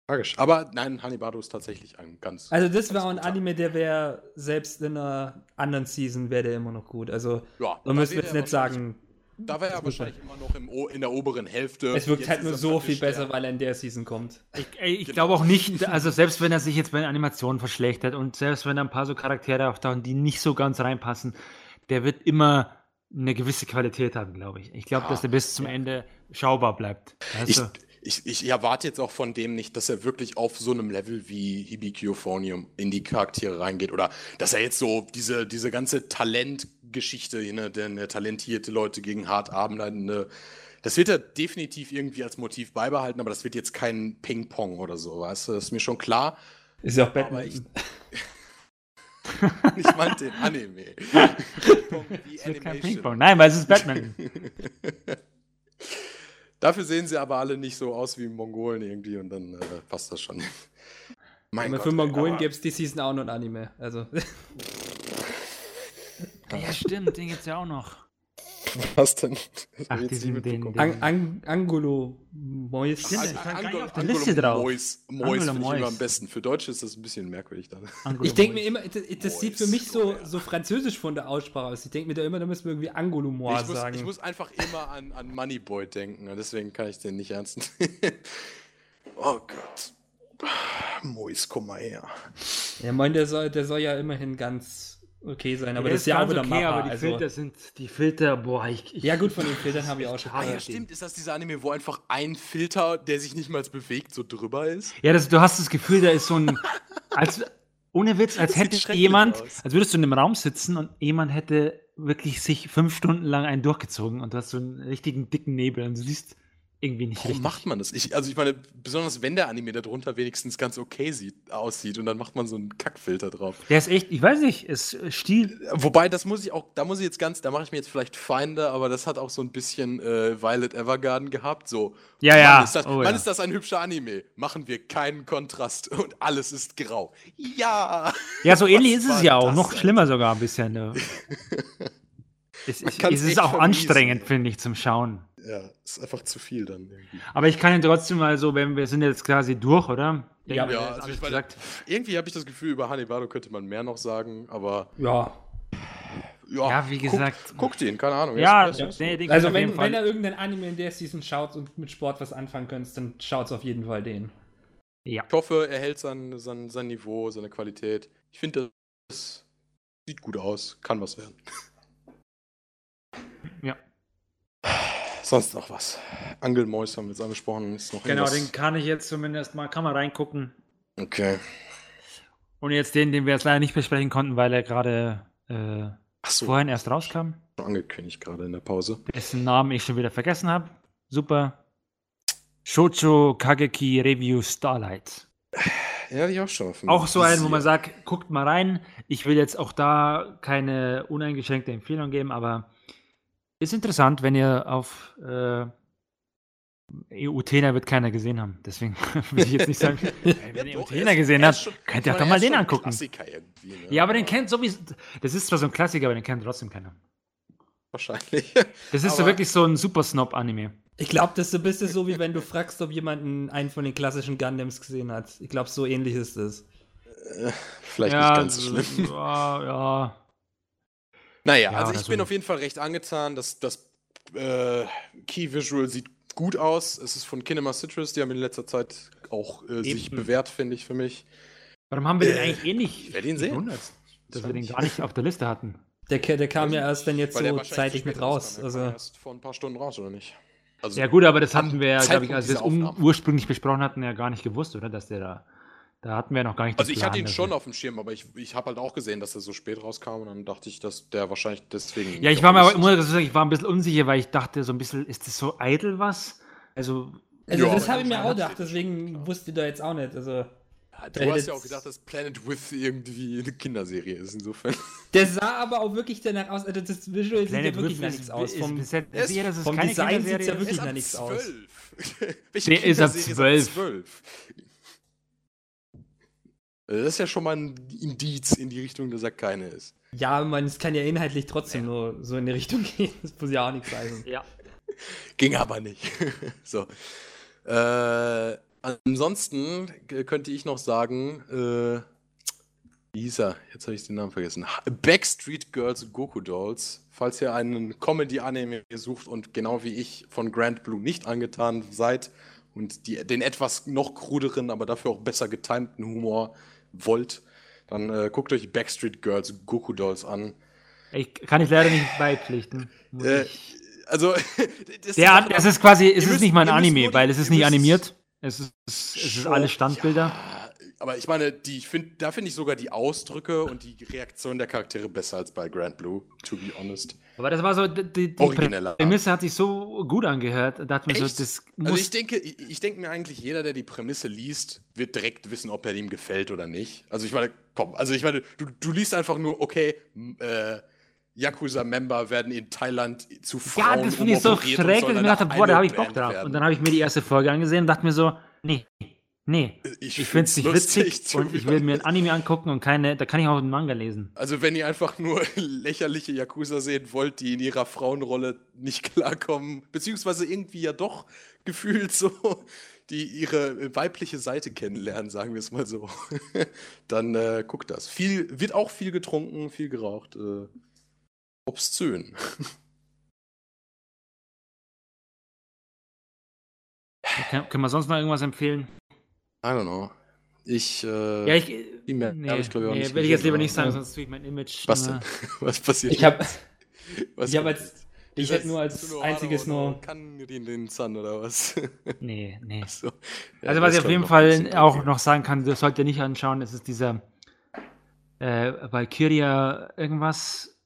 Tragisch. Aber nein, Hannibal ist tatsächlich ein ganz. also das wäre ein. Anime, der wäre selbst in einer anderen Season wäre der immer noch gut. Also Ja, man müsste jetzt nicht sagen, Da wäre er wahrscheinlich immer noch im, in der oberen Hälfte. es wirkt Jetzt halt nur er so viel besser, der- weil er in der Season kommt. Ich, ich Genau. glaube auch nicht, also selbst wenn er sich jetzt bei den Animationen verschlechtert und selbst wenn da ein paar so Charaktere auftauchen, die nicht so ganz reinpassen, der wird immer eine gewisse Qualität haben, glaube ich. Ich glaube, Ja, dass der bis zum Ende schaubar bleibt. Weißt Ich, du? Ich, ich erwarte jetzt auch von dem nicht, dass er wirklich auf so einem Level wie Hibikiophonium in die Charaktere reingeht oder dass er jetzt so diese, diese ganze Talentgeschichte, ne, denn äh, talentierte Leute gegen hart arbeitende, das wird er definitiv irgendwie als Motiv beibehalten, aber das wird jetzt kein Ping-Pong oder so, weißt du, das ist mir schon klar. Ist ja auch Batman. ich, <laughs> ich meinte den Anime. <laughs> Ping-Pong. Nein, weil es ist Batman. <laughs> Dafür sehen sie aber alle nicht so aus wie Mongolen irgendwie und dann äh, passt das schon. <laughs> Mein Aber für Mongolen gäbe es die Season auch noch ein Anime. Also ja, stimmt, den gibt's ja auch noch. <laughs> Was denn? Ach, den- mitbekommen. den- Ang Ang Angolo Mois. Stimmt, Ang- das stand Angolo- auf der Angolo Liste drauf. Mois, Mois Angolo finde ich immer Mois. am besten. Für Deutsche ist das ein bisschen merkwürdig dann. Ich denke mir immer, das, das Mois, sieht für mich so, so französisch von der Aussprache aus. Ich denke mir da immer, da müssen wir irgendwie Angolo Mois ich, muss, sagen. ich muss einfach immer an, an Moneyboy denken, und deswegen kann ich den nicht ernst nehmen. <laughs> oh Gott. Mois, komm mal her. ja, mein, der soll, der soll ja immerhin ganz okay sein, aber Der das ist ja auch wieder okay, Mappa. aber die also, Filter sind, die Filter, boah, ich, ich ja gut, von den Filtern habe ich auch schon Ah ja, stimmt. Ist das dieser Anime, wo einfach ein Filter, der sich nicht mal bewegt, so drüber ist? Ja, das, du hast das Gefühl, da ist so ein, <laughs> als, ohne Witz, als hätte jemand, aus. als würdest du in einem Raum sitzen und jemand hätte wirklich sich fünf Stunden lang einen durchgezogen und du hast so einen richtigen dicken Nebel und du siehst irgendwie nicht Warum richtig. macht man das? Ich, also ich meine, besonders wenn der Anime darunter wenigstens ganz okay sieht, aussieht und dann macht man so einen Kackfilter drauf. Der ist echt, ich weiß nicht, ist äh, Stil. Wobei, das muss ich auch, da muss ich jetzt ganz, da mache ich mir jetzt vielleicht Feinde, aber das hat auch so ein bisschen äh, Violet Evergarden gehabt. So, Ja, ja. Mann, ist das, Oh, Mann, ja. ist das ein hübscher Anime. Machen wir keinen Kontrast und alles ist grau. Ja! Ja, so <laughs> ähnlich ist es ja auch. Noch schlimmer sogar ein bisschen. Ne? <laughs> es, Man es, ist auch vermiesen. anstrengend, finde ich, zum Schauen. ja, ist einfach zu viel dann irgendwie. Aber ich kann ihn trotzdem mal so, wenn wir sind jetzt quasi durch, oder? Ja, ja also ich meine, irgendwie habe ich das Gefühl, über Hannibal könnte man mehr noch sagen, aber. Ja. Ja, ja wie gesagt. Guckt, guckt ihn, keine Ahnung. Ja, ja. Nee, also wenn, wenn er irgendeinen Anime in der Season schaut und mit Sport was anfangen könnt, dann schaut es auf jeden Fall den. Ja. Ich hoffe, er hält sein, sein, sein Niveau, seine Qualität. Ich finde, das sieht gut aus, kann was werden. Sonst noch was. Angelmäus haben wir jetzt angesprochen. Ist noch genau, den kann ich jetzt zumindest mal, kann man reingucken. Okay. Und jetzt den, den wir jetzt leider nicht besprechen konnten, weil er gerade äh, so. vorhin erst rauskam. Angekündigt gerade in der Pause. Dessen Namen ich schon wieder vergessen habe. Super. Shoujo Kageki Review Starlight. Ja, die auch schon. Auch so ein, wo man sagt, guckt mal rein. Ich will jetzt auch da keine uneingeschränkte Empfehlung geben, aber ist interessant, wenn ihr auf äh, EU-Tenor wird keiner gesehen haben. Deswegen <laughs> will ich jetzt nicht sagen, <laughs> wenn ihr EU-Tenor gesehen habt, könnt ihr auch doch mal den angucken. Ne? Ja, aber den kennt sowieso. Das ist zwar so ein Klassiker, aber den kennt trotzdem keiner. Wahrscheinlich. Das ist so wirklich so ein Super Snob-Anime. Ich glaube, das ist so ein bisschen so, wie wenn du fragst, ob jemand einen von den klassischen Gundams gesehen hat. Ich glaube, so ähnlich ist es. Äh, vielleicht ja, nicht ganz so schlimm. Ja, ja. Naja, ja, also ich bin auf jeden Fall recht angetan. Das, das äh, Key Visual sieht gut aus. Es ist von Kinema Citrus, die haben in letzter Zeit auch äh, sich bewährt, finde ich, für mich. Warum haben wir den äh, eigentlich eh nicht? Ich werde ihn sehen. Dass wir den gar nicht auf der Liste hatten. Der, der kam ja erst dann jetzt so zeitig mit raus. Also erst vor ein paar Stunden raus, oder nicht? Also ja gut, aber das hatten wir ja, glaube ich, als wir es ursprünglich besprochen hatten, ja gar nicht gewusst, oder? Dass der da, da hatten wir ja noch gar nicht Also ich Plan, hatte ihn schon auf dem Schirm, aber ich, ich habe halt auch gesehen, dass er so spät rauskam und dann dachte ich, dass der wahrscheinlich deswegen... Ja, ich war mir aber, muss ich sagen, ich war ein bisschen unsicher, weil ich dachte so ein bisschen, ist das so eitel was? Also... Also ja, das habe ich mir auch gedacht, deswegen wusste ich da jetzt auch nicht, also... Du hast ja auch gedacht, dass Planet With irgendwie eine Kinderserie ist, insofern. Der sah aber auch wirklich danach aus, also das Visual sieht ja wirklich nach nichts aus. Vom, ist, ist, ist, ist, vom Design sieht es ja wirklich nach nichts aus. <laughs> Welche nee, ist ab 12. Das ist ja schon mal ein Indiz in die Richtung, dass er keine ist. Ja, man, es kann ja inhaltlich trotzdem ja. nur so in die Richtung <laughs> gehen. Das muss ja auch nichts heißen. Ja. <laughs> Ging aber nicht. <laughs> so. Äh, Ansonsten könnte ich noch sagen, äh, wie hieß er? Jetzt habe ich den Namen vergessen. Backstreet Girls Goku Dolls. Falls ihr einen Comedy-Anime sucht und genau wie ich von Grand Blue nicht angetan seid und die, den etwas noch kruderen, aber dafür auch besser getimten Humor wollt, dann äh, guckt euch Backstreet Girls Goku Dolls an. Ich kann ich leider nicht beipflichten. Äh, also, <laughs> das, Der, ist, das ist quasi, es ist nicht mal ein Anime, weil es ist nicht animiert. Es ist, es ist alles Standbilder. Ja, aber ich meine, die, ich find, da finde ich sogar die Ausdrücke und die Reaktion der Charaktere besser als bei Grand Blue, to be honest. Aber das war so, die, die Prämisse hat sich so gut angehört. Da mir so, das muss also ich denke, ich, ich denke mir eigentlich, jeder, der die Prämisse liest, wird direkt wissen, ob er ihm gefällt oder nicht. Also ich meine, komm, also ich meine, du, du liest einfach nur, okay, äh, Yakuza-Member werden in Thailand zu Frauen Ja, das finde ich so schräg, dass ich mir dachte, boah, da habe ich Bock drauf. Werden. Und dann habe ich mir die erste Folge angesehen und dachte mir so, nee, nee, ich, ich finde es nicht witzig und ich will mir ein Anime angucken und keine, da kann ich auch einen Manga lesen. Also wenn ihr einfach nur <laughs> lächerliche Yakuza sehen wollt, die in ihrer Frauenrolle nicht <laughs> klarkommen, beziehungsweise irgendwie ja doch <laughs> gefühlt so, die ihre weibliche Seite kennenlernen, sagen wir es mal so, dann äh, guckt das. Viel, wird auch viel getrunken, viel geraucht, äh, obszön. Kann, können wir sonst noch irgendwas empfehlen? I don't know. Ich, äh, ja, ich, die mehr nee, ich, glaube ich, auch nee, nicht. Will ich jetzt lieber nicht sagen, sonst tue ich mein Image. Was denn? <laughs> Was passiert? Ich habe, <laughs> ich habe als, ich hätte nur als nur einziges nur. Kann den Sun oder was? <laughs> Nee, nee. So. Ja, also, was ich auf jeden Fall auch noch sagen kann, das sollt ihr nicht anschauen, das ist dieser äh, Valkyria irgendwas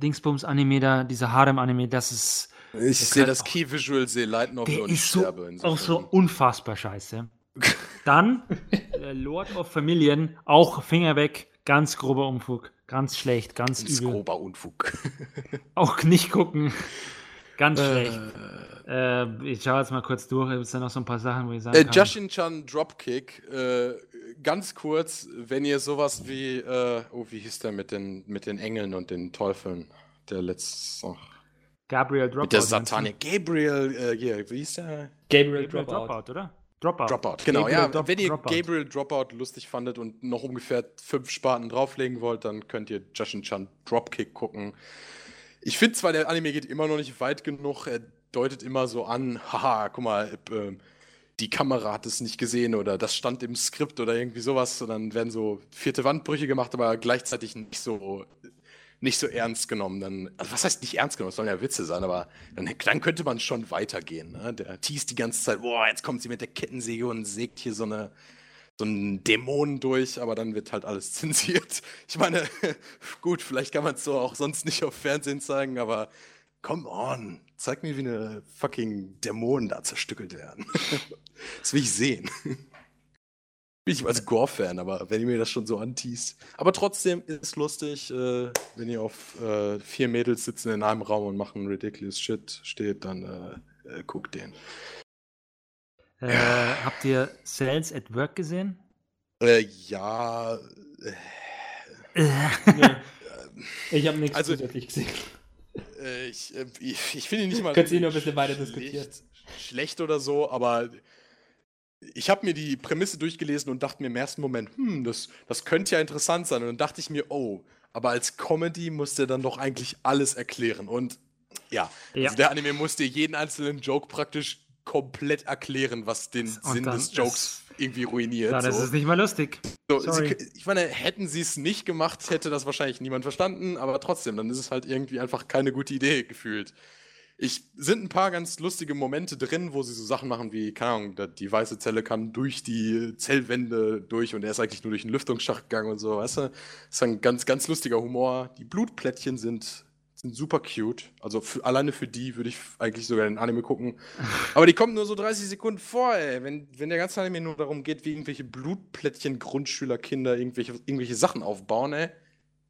Dingsbums-Anime da, dieser Harem-Anime, das ist. Ich sehe das Key-Visual, sehe Light Novel und ist so, auch so unfassbar scheiße. Dann äh, Lord of Familien, auch Finger weg, ganz grober Unfug, ganz schlecht, ganz, ganz übel. grober Unfug. <laughs> auch nicht gucken. Ganz äh, schlecht. Äh, ich schaue jetzt mal kurz durch. Gibt es da noch so ein paar Sachen, wo ich sagen äh, kann? Jushin-chan Dropkick. Äh, ganz kurz, wenn ihr sowas wie, äh, oh, wie hieß der mit den, mit den Engeln und den Teufeln? Der letzte. Oh. Gabriel Dropout. Mit der Satania. Gabriel, äh, hier, wie hieß der? Gabriel, Gabriel Dropout. Dropout, oder? Dropout. Dropout, genau. Gabriel ja, Drop- wenn ihr Dropout. Gabriel Dropout lustig fandet und noch ungefähr fünf Spaten drauflegen wollt, dann könnt ihr Justin Chan Dropkick gucken. Ich finde zwar, der Anime geht immer noch nicht weit genug. Er deutet immer so an, haha, guck mal, ähm, die Kamera hat es nicht gesehen oder das stand im Skript oder irgendwie sowas. Und dann werden so vierte Wandbrüche gemacht, aber gleichzeitig nicht so, nicht so ernst genommen. Dann, also was heißt nicht ernst genommen? Es sollen ja Witze sein, aber dann, dann könnte man schon weitergehen. Ne? Der teast die ganze Zeit, boah, jetzt kommt sie mit der Kettensäge und sägt hier so eine so einen Dämon durch, aber dann wird halt alles <laughs> zensiert. Ich meine, <laughs> gut, vielleicht kann man es so auch sonst nicht auf Fernsehen zeigen, aber come on, zeig mir, wie eine fucking Dämonen da zerstückelt werden. <laughs> das will ich sehen. Bin ich als Gore-Fan, aber wenn ihr mir das schon so anteast. Aber trotzdem ist lustig, äh, wenn ihr auf äh, vier Mädels sitzen in einem Raum und machen ridiculous Shit steht, dann äh, äh, guckt den. Äh, habt ihr Cells at Work gesehen? Äh, ja, äh, <laughs> Nee. Ich habe nichts Also- zusätzlich gesehen. Äh, ich, äh, ich, ich finde ihn nicht mal. Könnt ihr noch ein bisschen weiter diskutieren. Schlecht oder so, aber ich habe mir die Prämisse durchgelesen und dachte mir im ersten Moment, hm, das, das könnte ja interessant sein. Und dann dachte ich mir, oh, aber als Comedy muss der dann doch eigentlich alles erklären. Und ja, Ja. Also der Anime muss dir jeden einzelnen Joke praktisch komplett erklären, was den Und Sinn des Jokes irgendwie ruiniert. Dann ist so. es nicht mal lustig. So, sie, ich meine, hätten sie es nicht gemacht, hätte das wahrscheinlich niemand verstanden, aber trotzdem, dann ist es halt irgendwie einfach keine gute Idee gefühlt. Ich sind ein paar ganz lustige Momente drin, wo sie so Sachen machen wie, keine Ahnung, die weiße Zelle kann durch die Zellwände durch und er ist eigentlich nur durch einen Lüftungsschacht gegangen und so, weißt du? Das ist ein ganz, ganz lustiger Humor. Die Blutplättchen sind, sind super cute. Also für, alleine für die würde ich eigentlich sogar den Anime gucken. <laughs> Aber die kommen nur so 30 Sekunden vor, ey. Wenn, wenn der ganze Anime nur darum geht, wie irgendwelche Blutplättchen Grundschülerkinder irgendwelche, irgendwelche Sachen aufbauen, ey.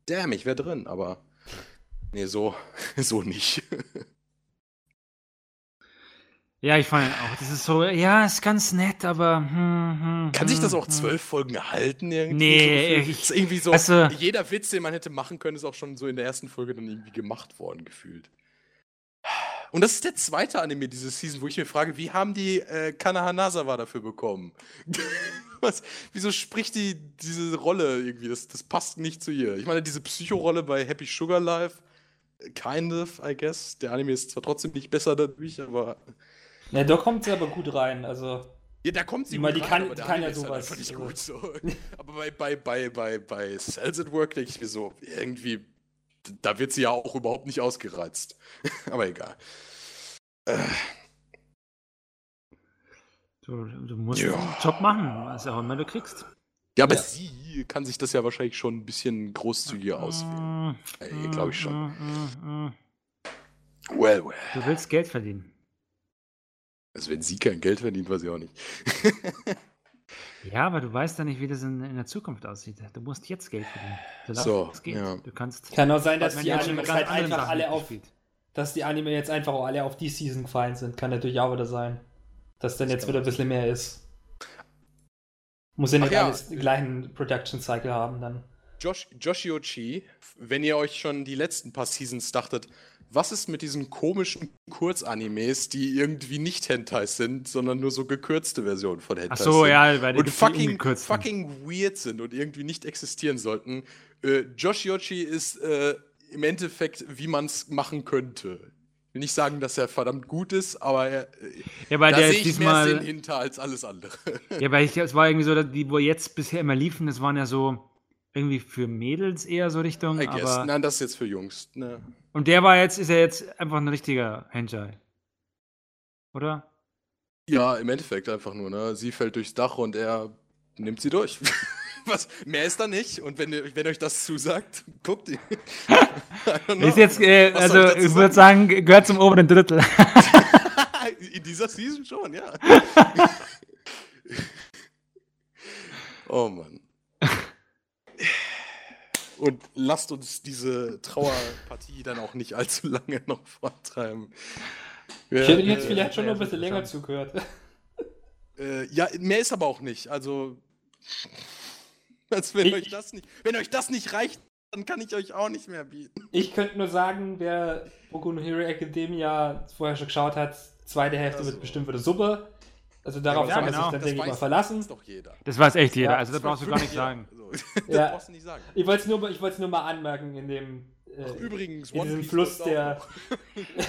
Damn, ich wäre drin, aber. Nee, so, <laughs> so nicht. <laughs> Ja, ich fand auch, das ist so, ja, ist ganz nett, aber. Hm, hm, Kann sich das hm, auch hm. zwölf Folgen halten irgendwie? Nee, so ich- ist irgendwie so. also- jeder Witz, den man hätte machen können, ist auch schon so in der ersten Folge dann irgendwie gemacht worden, gefühlt. Und das ist der zweite Anime diese Season, wo ich mir frage, wie haben die äh, Kana Hanazawa dafür bekommen? <laughs> Was, wieso spricht die diese Rolle irgendwie? Das, das passt nicht zu ihr. Ich meine, diese Psychorolle bei Happy Sugar Life, kind of, I guess. Der Anime ist zwar trotzdem nicht besser dadurch, aber Ja, da kommt sie aber gut rein. Also, Ja, da kommt sie meine, gut die rein, kann- aber die kann ja halt sowas, nicht also. gut so. <laughs> aber bei, bei, bei, bei, bei Cells at Work denke ich mir so, irgendwie, da wird sie ja auch überhaupt nicht ausgereizt. <laughs> aber egal. Äh, Du, du musst Ja. einen Job machen, was auch immer du kriegst. ja, aber Ja. sie kann sich das ja wahrscheinlich schon ein bisschen großzügiger auswählen. Mm, Ey, glaub ich schon. mm, mm, mm. Well, well. Du willst Geld verdienen. Also wenn sie kein Geld verdient, weiß ich auch nicht. <laughs> Ja, aber du weißt ja nicht, wie das in, in der Zukunft aussieht. Du musst jetzt Geld verdienen. solange So, es geht. ja. Du kannst. kann auch sein, dass die jetzt Animes mit halt einfach Sachen alle auf, dass die Anime jetzt einfach auch alle auf die Season gefallen sind. Kann natürlich auch wieder sein. Dass dann Das jetzt wieder ein bisschen mehr ist. Muss ja Ach nicht ja. alles den gleichen Production Cycle haben dann. Josh, Joshiochi, wenn ihr euch schon die letzten paar Seasons dachtet, was ist mit diesen komischen Kurzanimes, die irgendwie nicht Hentais sind, sondern nur so gekürzte Versionen von Ach Hentais so, sind? ja, weil die und fucking, fucking weird sind und irgendwie nicht existieren sollten. Äh, Joshiochi ist äh, im Endeffekt, wie man es machen könnte. Ich will nicht sagen, dass er verdammt gut ist, aber er, äh, Ja, weil da der sehe ist ich mehr Sinn diesmal. hinter als alles andere. Ja, weil ich, es war irgendwie so, dass die, wo jetzt bisher immer liefen, das waren ja so irgendwie für Mädels eher so Richtung. I guess. Nein, das ist jetzt für Jungs. Ne? und der war jetzt, ist ja jetzt einfach ein richtiger Hentai. Oder? Ja, im Endeffekt einfach nur, ne? Sie fällt durchs Dach und er nimmt sie durch. <laughs> Was? Mehr ist da nicht. Und wenn, wenn euch das zusagt, guckt ihr. <laughs> Ist jetzt, äh, also ich würde sagen, gehört zum oberen Drittel. <laughs> In dieser Season schon, ja. oh Mann. Und lasst uns diese Trauerpartie dann auch nicht allzu lange noch vortreiben. Ich hätte jetzt äh, vielleicht schon noch ein bisschen länger interessant. zugehört. Äh, ja, mehr ist aber auch nicht. Also, als wenn Ich- euch das nicht, wenn euch das nicht reicht, dann kann ich euch auch nicht mehr bieten. Ich könnte nur sagen, wer Boku no Hero Academia vorher schon geschaut hat, zweite Hälfte Also. wird bestimmt wieder super. Also darauf Ja, kann man genau. sich dann, Das denke ich, mal weiß verlassen. doch jeder. Das weiß echt jeder, Ja, also da Das brauchst du gar wirklich sagen. <laughs> das Ja. brauchst du nicht sagen. Ich wollte es nur, ich nur mal anmerken in dem äh, Ach, übrigens, in diesem Fluss der. auch.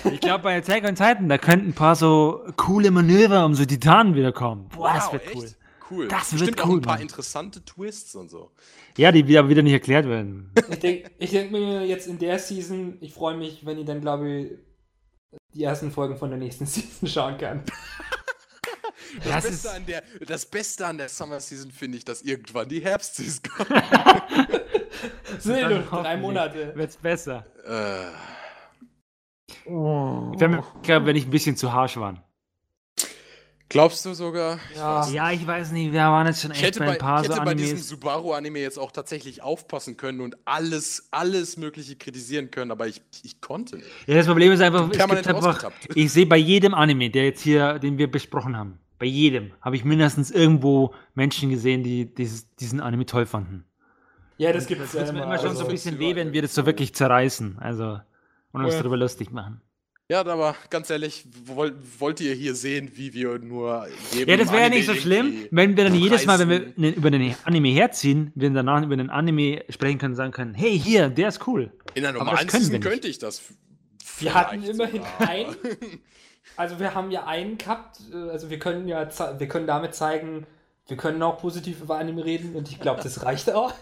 <laughs> Ich glaube, bei Attack on Titan, da könnten ein paar so coole Manöver um so Titanen wiederkommen. Boah, das Wow, wird echt? cool. Cool. Das wird Bestimmt auch cool, ein paar Mann. interessante Twists und so. Ja, die wieder, wieder nicht erklärt werden. Ich denke ich denk mir jetzt in der Season, ich freue mich, wenn ich dann, glaube ich, die ersten Folgen von der nächsten <laughs> Season schauen kann. Das, Das Beste ist- an der, das Beste an der Summer Season finde ich, dass irgendwann die Herbstseason kommt. <laughs> Sind nur drei Monate. Wird's besser. äh, Ich wäre mir sicher, wenn ich ein bisschen zu harsch war. glaubst du sogar? Ja. Ja, ich weiß nicht, wir waren jetzt schon Ich echt hätte bei bei, ein paar ich so hätte bei diesem. Subaru-Anime jetzt auch tatsächlich aufpassen können und alles, alles Mögliche kritisieren können, aber ich, ich konnte nicht. Ja, das Problem ist einfach, gibt einfach ich sehe bei jedem Anime, der jetzt hier, den wir besprochen haben, bei jedem habe ich mindestens irgendwo Menschen gesehen, die dieses, diesen Anime toll fanden. Ja, das gibt es ja Das tut mir immer. immer schon so Also, ein find's bisschen weh, wenn wir das so wirklich zerreißen. Also, und uns Ja. darüber lustig machen. Ja, aber ganz ehrlich, wollt, wollt ihr hier sehen, wie wir nur jedem Ja, das wäre ja nicht so schlimm, wenn wir dann jedes Mal, wenn wir ne- über den Anime herziehen, wir danach über den Anime sprechen können, sagen können, hey, hier, der ist cool. In das normalen Season könnte ich das. Wir hatten immerhin sogar. einen. <laughs> Also wir haben ja einen gehabt, äh, also wir können ja wir können damit zeigen, wir können auch positiv über Anime reden und ich glaube, das <laughs> reicht auch.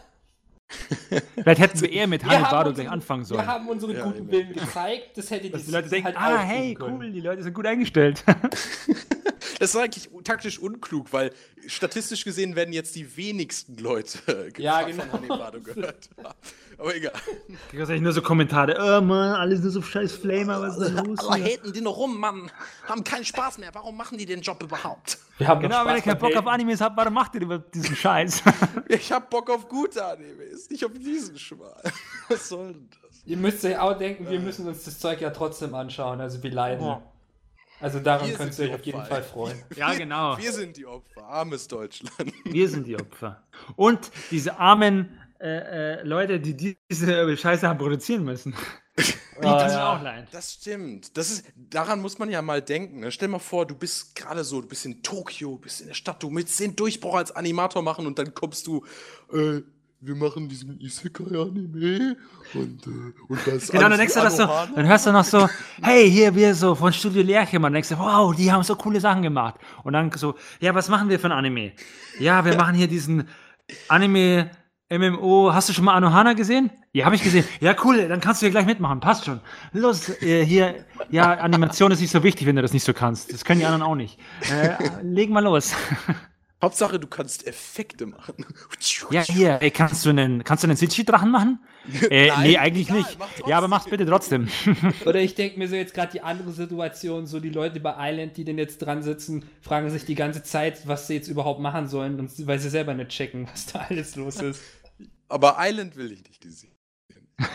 Vielleicht hätten wir eher mit Hanebado gleich anfangen sollen. Wir haben unsere Ja, guten. Willen gezeigt, das hätte Dass die die Leute denken, halt ah, hey, cool, die Leute sind gut eingestellt. <laughs> <laughs> Das ist eigentlich taktisch unklug, weil statistisch gesehen werden jetzt die wenigsten Leute <laughs> Ja, von genau. Hanebado gehört haben. Aber egal. Ich krieg wahrscheinlich nur so Kommentare, oh Mann, alles nur so scheiß Flamer, was ist denn los? Hier?" haten die noch rum, Mann. Haben keinen Spaß mehr. Warum machen die den Job überhaupt? Wir haben Genau, wenn ihr keinen Bock auf. Animes habt, warum macht ihr über diesen Scheiß? <laughs> Ich hab Bock auf gute Animes, nicht auf diesen Schmal. Was soll denn das? Ihr müsst euch auch denken, wir müssen uns das Zeug ja trotzdem anschauen, also wir leiden. Ja. Also daran Wir könnt ihr euch auf jeden. Fall freuen. <laughs> ja, genau. Wir sind die Opfer, armes Deutschland. Wir sind die Opfer. Und diese armen äh, äh, Leute, die diese Scheiße haben produzieren müssen. <laughs> Die Ah, tun ja. auch leid. Das stimmt. Das ist, daran muss man ja mal denken. ne? Stell mal vor, du bist gerade so, du bist in Tokio, bist in der Stadt, du willst den Durchbruch als Animator machen und dann kommst du, äh, wir machen diesen Isekai-Anime und, äh, und das Genau, dann denkst du das so, dann hörst du noch so, hey, hier wir so von Studio Lerchemann, denkst du, wow, die haben so coole Sachen gemacht. Und dann so, ja, was machen wir für ein Anime? Ja, wir <laughs> machen hier diesen Anime MMO, hast du schon mal Anohana gesehen? Ja, habe ich gesehen. Ja, cool, dann kannst du hier gleich mitmachen, passt schon. Los, äh, hier, ja, Animation ist nicht so wichtig, wenn du das nicht so kannst. Das können die anderen auch nicht. Äh, leg mal los. <laughs> Hauptsache, du kannst Effekte machen. Ja, hier, ey, kannst du einen, kannst du einen Sichi-Drachen machen? <laughs> Äh, Nein, nee, eigentlich egal, nicht. Ja, aber mach's bitte trotzdem. <laughs> Oder ich denke mir so jetzt gerade die andere Situation, so die Leute bei Island, die denn jetzt dran sitzen, fragen sich die ganze Zeit, was sie jetzt überhaupt machen sollen, und, weil sie selber nicht checken, was da alles los ist. Aber Island will ich nicht sehen. <laughs>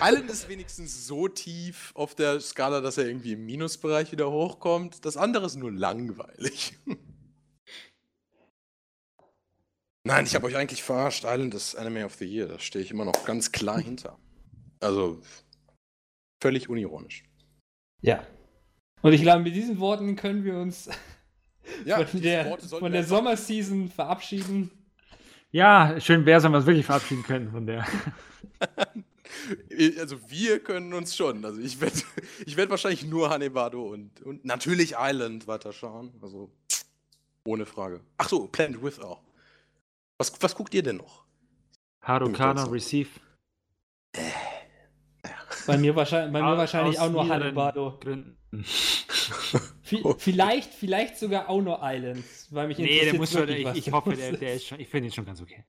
Island ist wenigstens so tief auf der Skala, dass er irgendwie im Minusbereich wieder hochkommt. Das andere ist nur langweilig. Nein, ich habe euch eigentlich verarscht. Island ist Anime of the Year. Da stehe ich immer noch ganz klar <laughs> hinter. Also völlig unironisch. Ja. Und ich glaube, mit diesen Worten können wir uns <laughs> Ja, von der, von der Sommerseason verabschieden. Ja, schön wäre es, wenn wir uns wirklich verabschieden könnten von der. <laughs> Also wir können uns schon. Also ich werde ich werd wahrscheinlich nur Hanebado und, und natürlich Island weiterschauen. Also ohne Frage. Ach so, Planet With auch. Was, was guckt ihr denn noch? Harukana Receive. Bei mir wahrscheinlich, bei mir wahrscheinlich auch nur. Gründen. <laughs> Vi- Vielleicht, vielleicht sogar auch nur Islands, weil mich Nee, der muss schon, ich, ich hoffe, der, der ist schon, ich finde ihn schon ganz okay.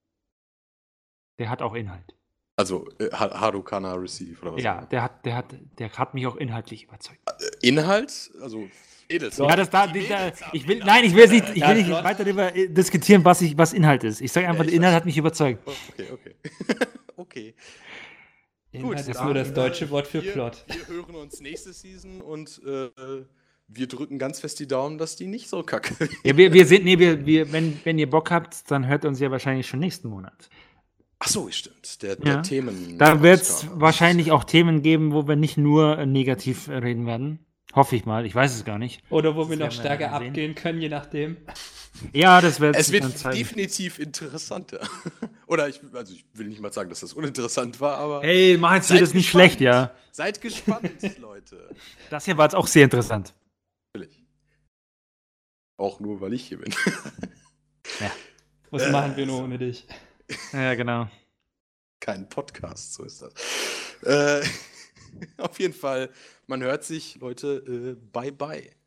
Der hat auch Inhalt. Also äh, Ha- Harukana Receive oder was? Ja, der hat, der hat, der hat mich auch inhaltlich überzeugt. Inhalt? Also Edelstein. Ja, das da, Die da ich will, nein, ich will nicht, ich will nicht weiter darüber äh, diskutieren, was ich, was Inhalt ist. Ich sage einfach, Ja, ich der Inhalt hat mich überzeugt. Okay, okay. <laughs> okay. Inhalt ist dann, nur das äh, deutsche Wort für wir, Plot. Wir hören uns nächste Season und äh, wir drücken ganz fest die Daumen, dass die nicht so kacke. Ja, wir, wir sind, nee, wir, wir, wenn, wenn ihr Bock habt, dann hört uns ja wahrscheinlich schon nächsten Monat. Ach so, stimmt. Der, der Ja. Themen. Da wird es wahrscheinlich auch Themen geben, wo wir nicht nur äh, negativ äh, reden werden. Hoffe ich mal. Ich weiß es gar nicht. Oder wo wir noch wir stärker sehen. abgehen können, je nachdem. Ja, das wird Es wird definitiv interessanter. <laughs> Oder ich, also ich will nicht mal sagen, dass das uninteressant war, aber Hey, mach jetzt hier das nicht schlecht, ja. seid gespannt, <laughs> Leute. Das hier war jetzt auch sehr interessant. Natürlich. Auch nur, weil ich hier bin. <laughs> Was Äh, machen wir nur ohne dich? Ja, genau. Kein Podcast, so ist das. Äh, <laughs> auf jeden Fall, man hört sich, Leute, äh, bye bye.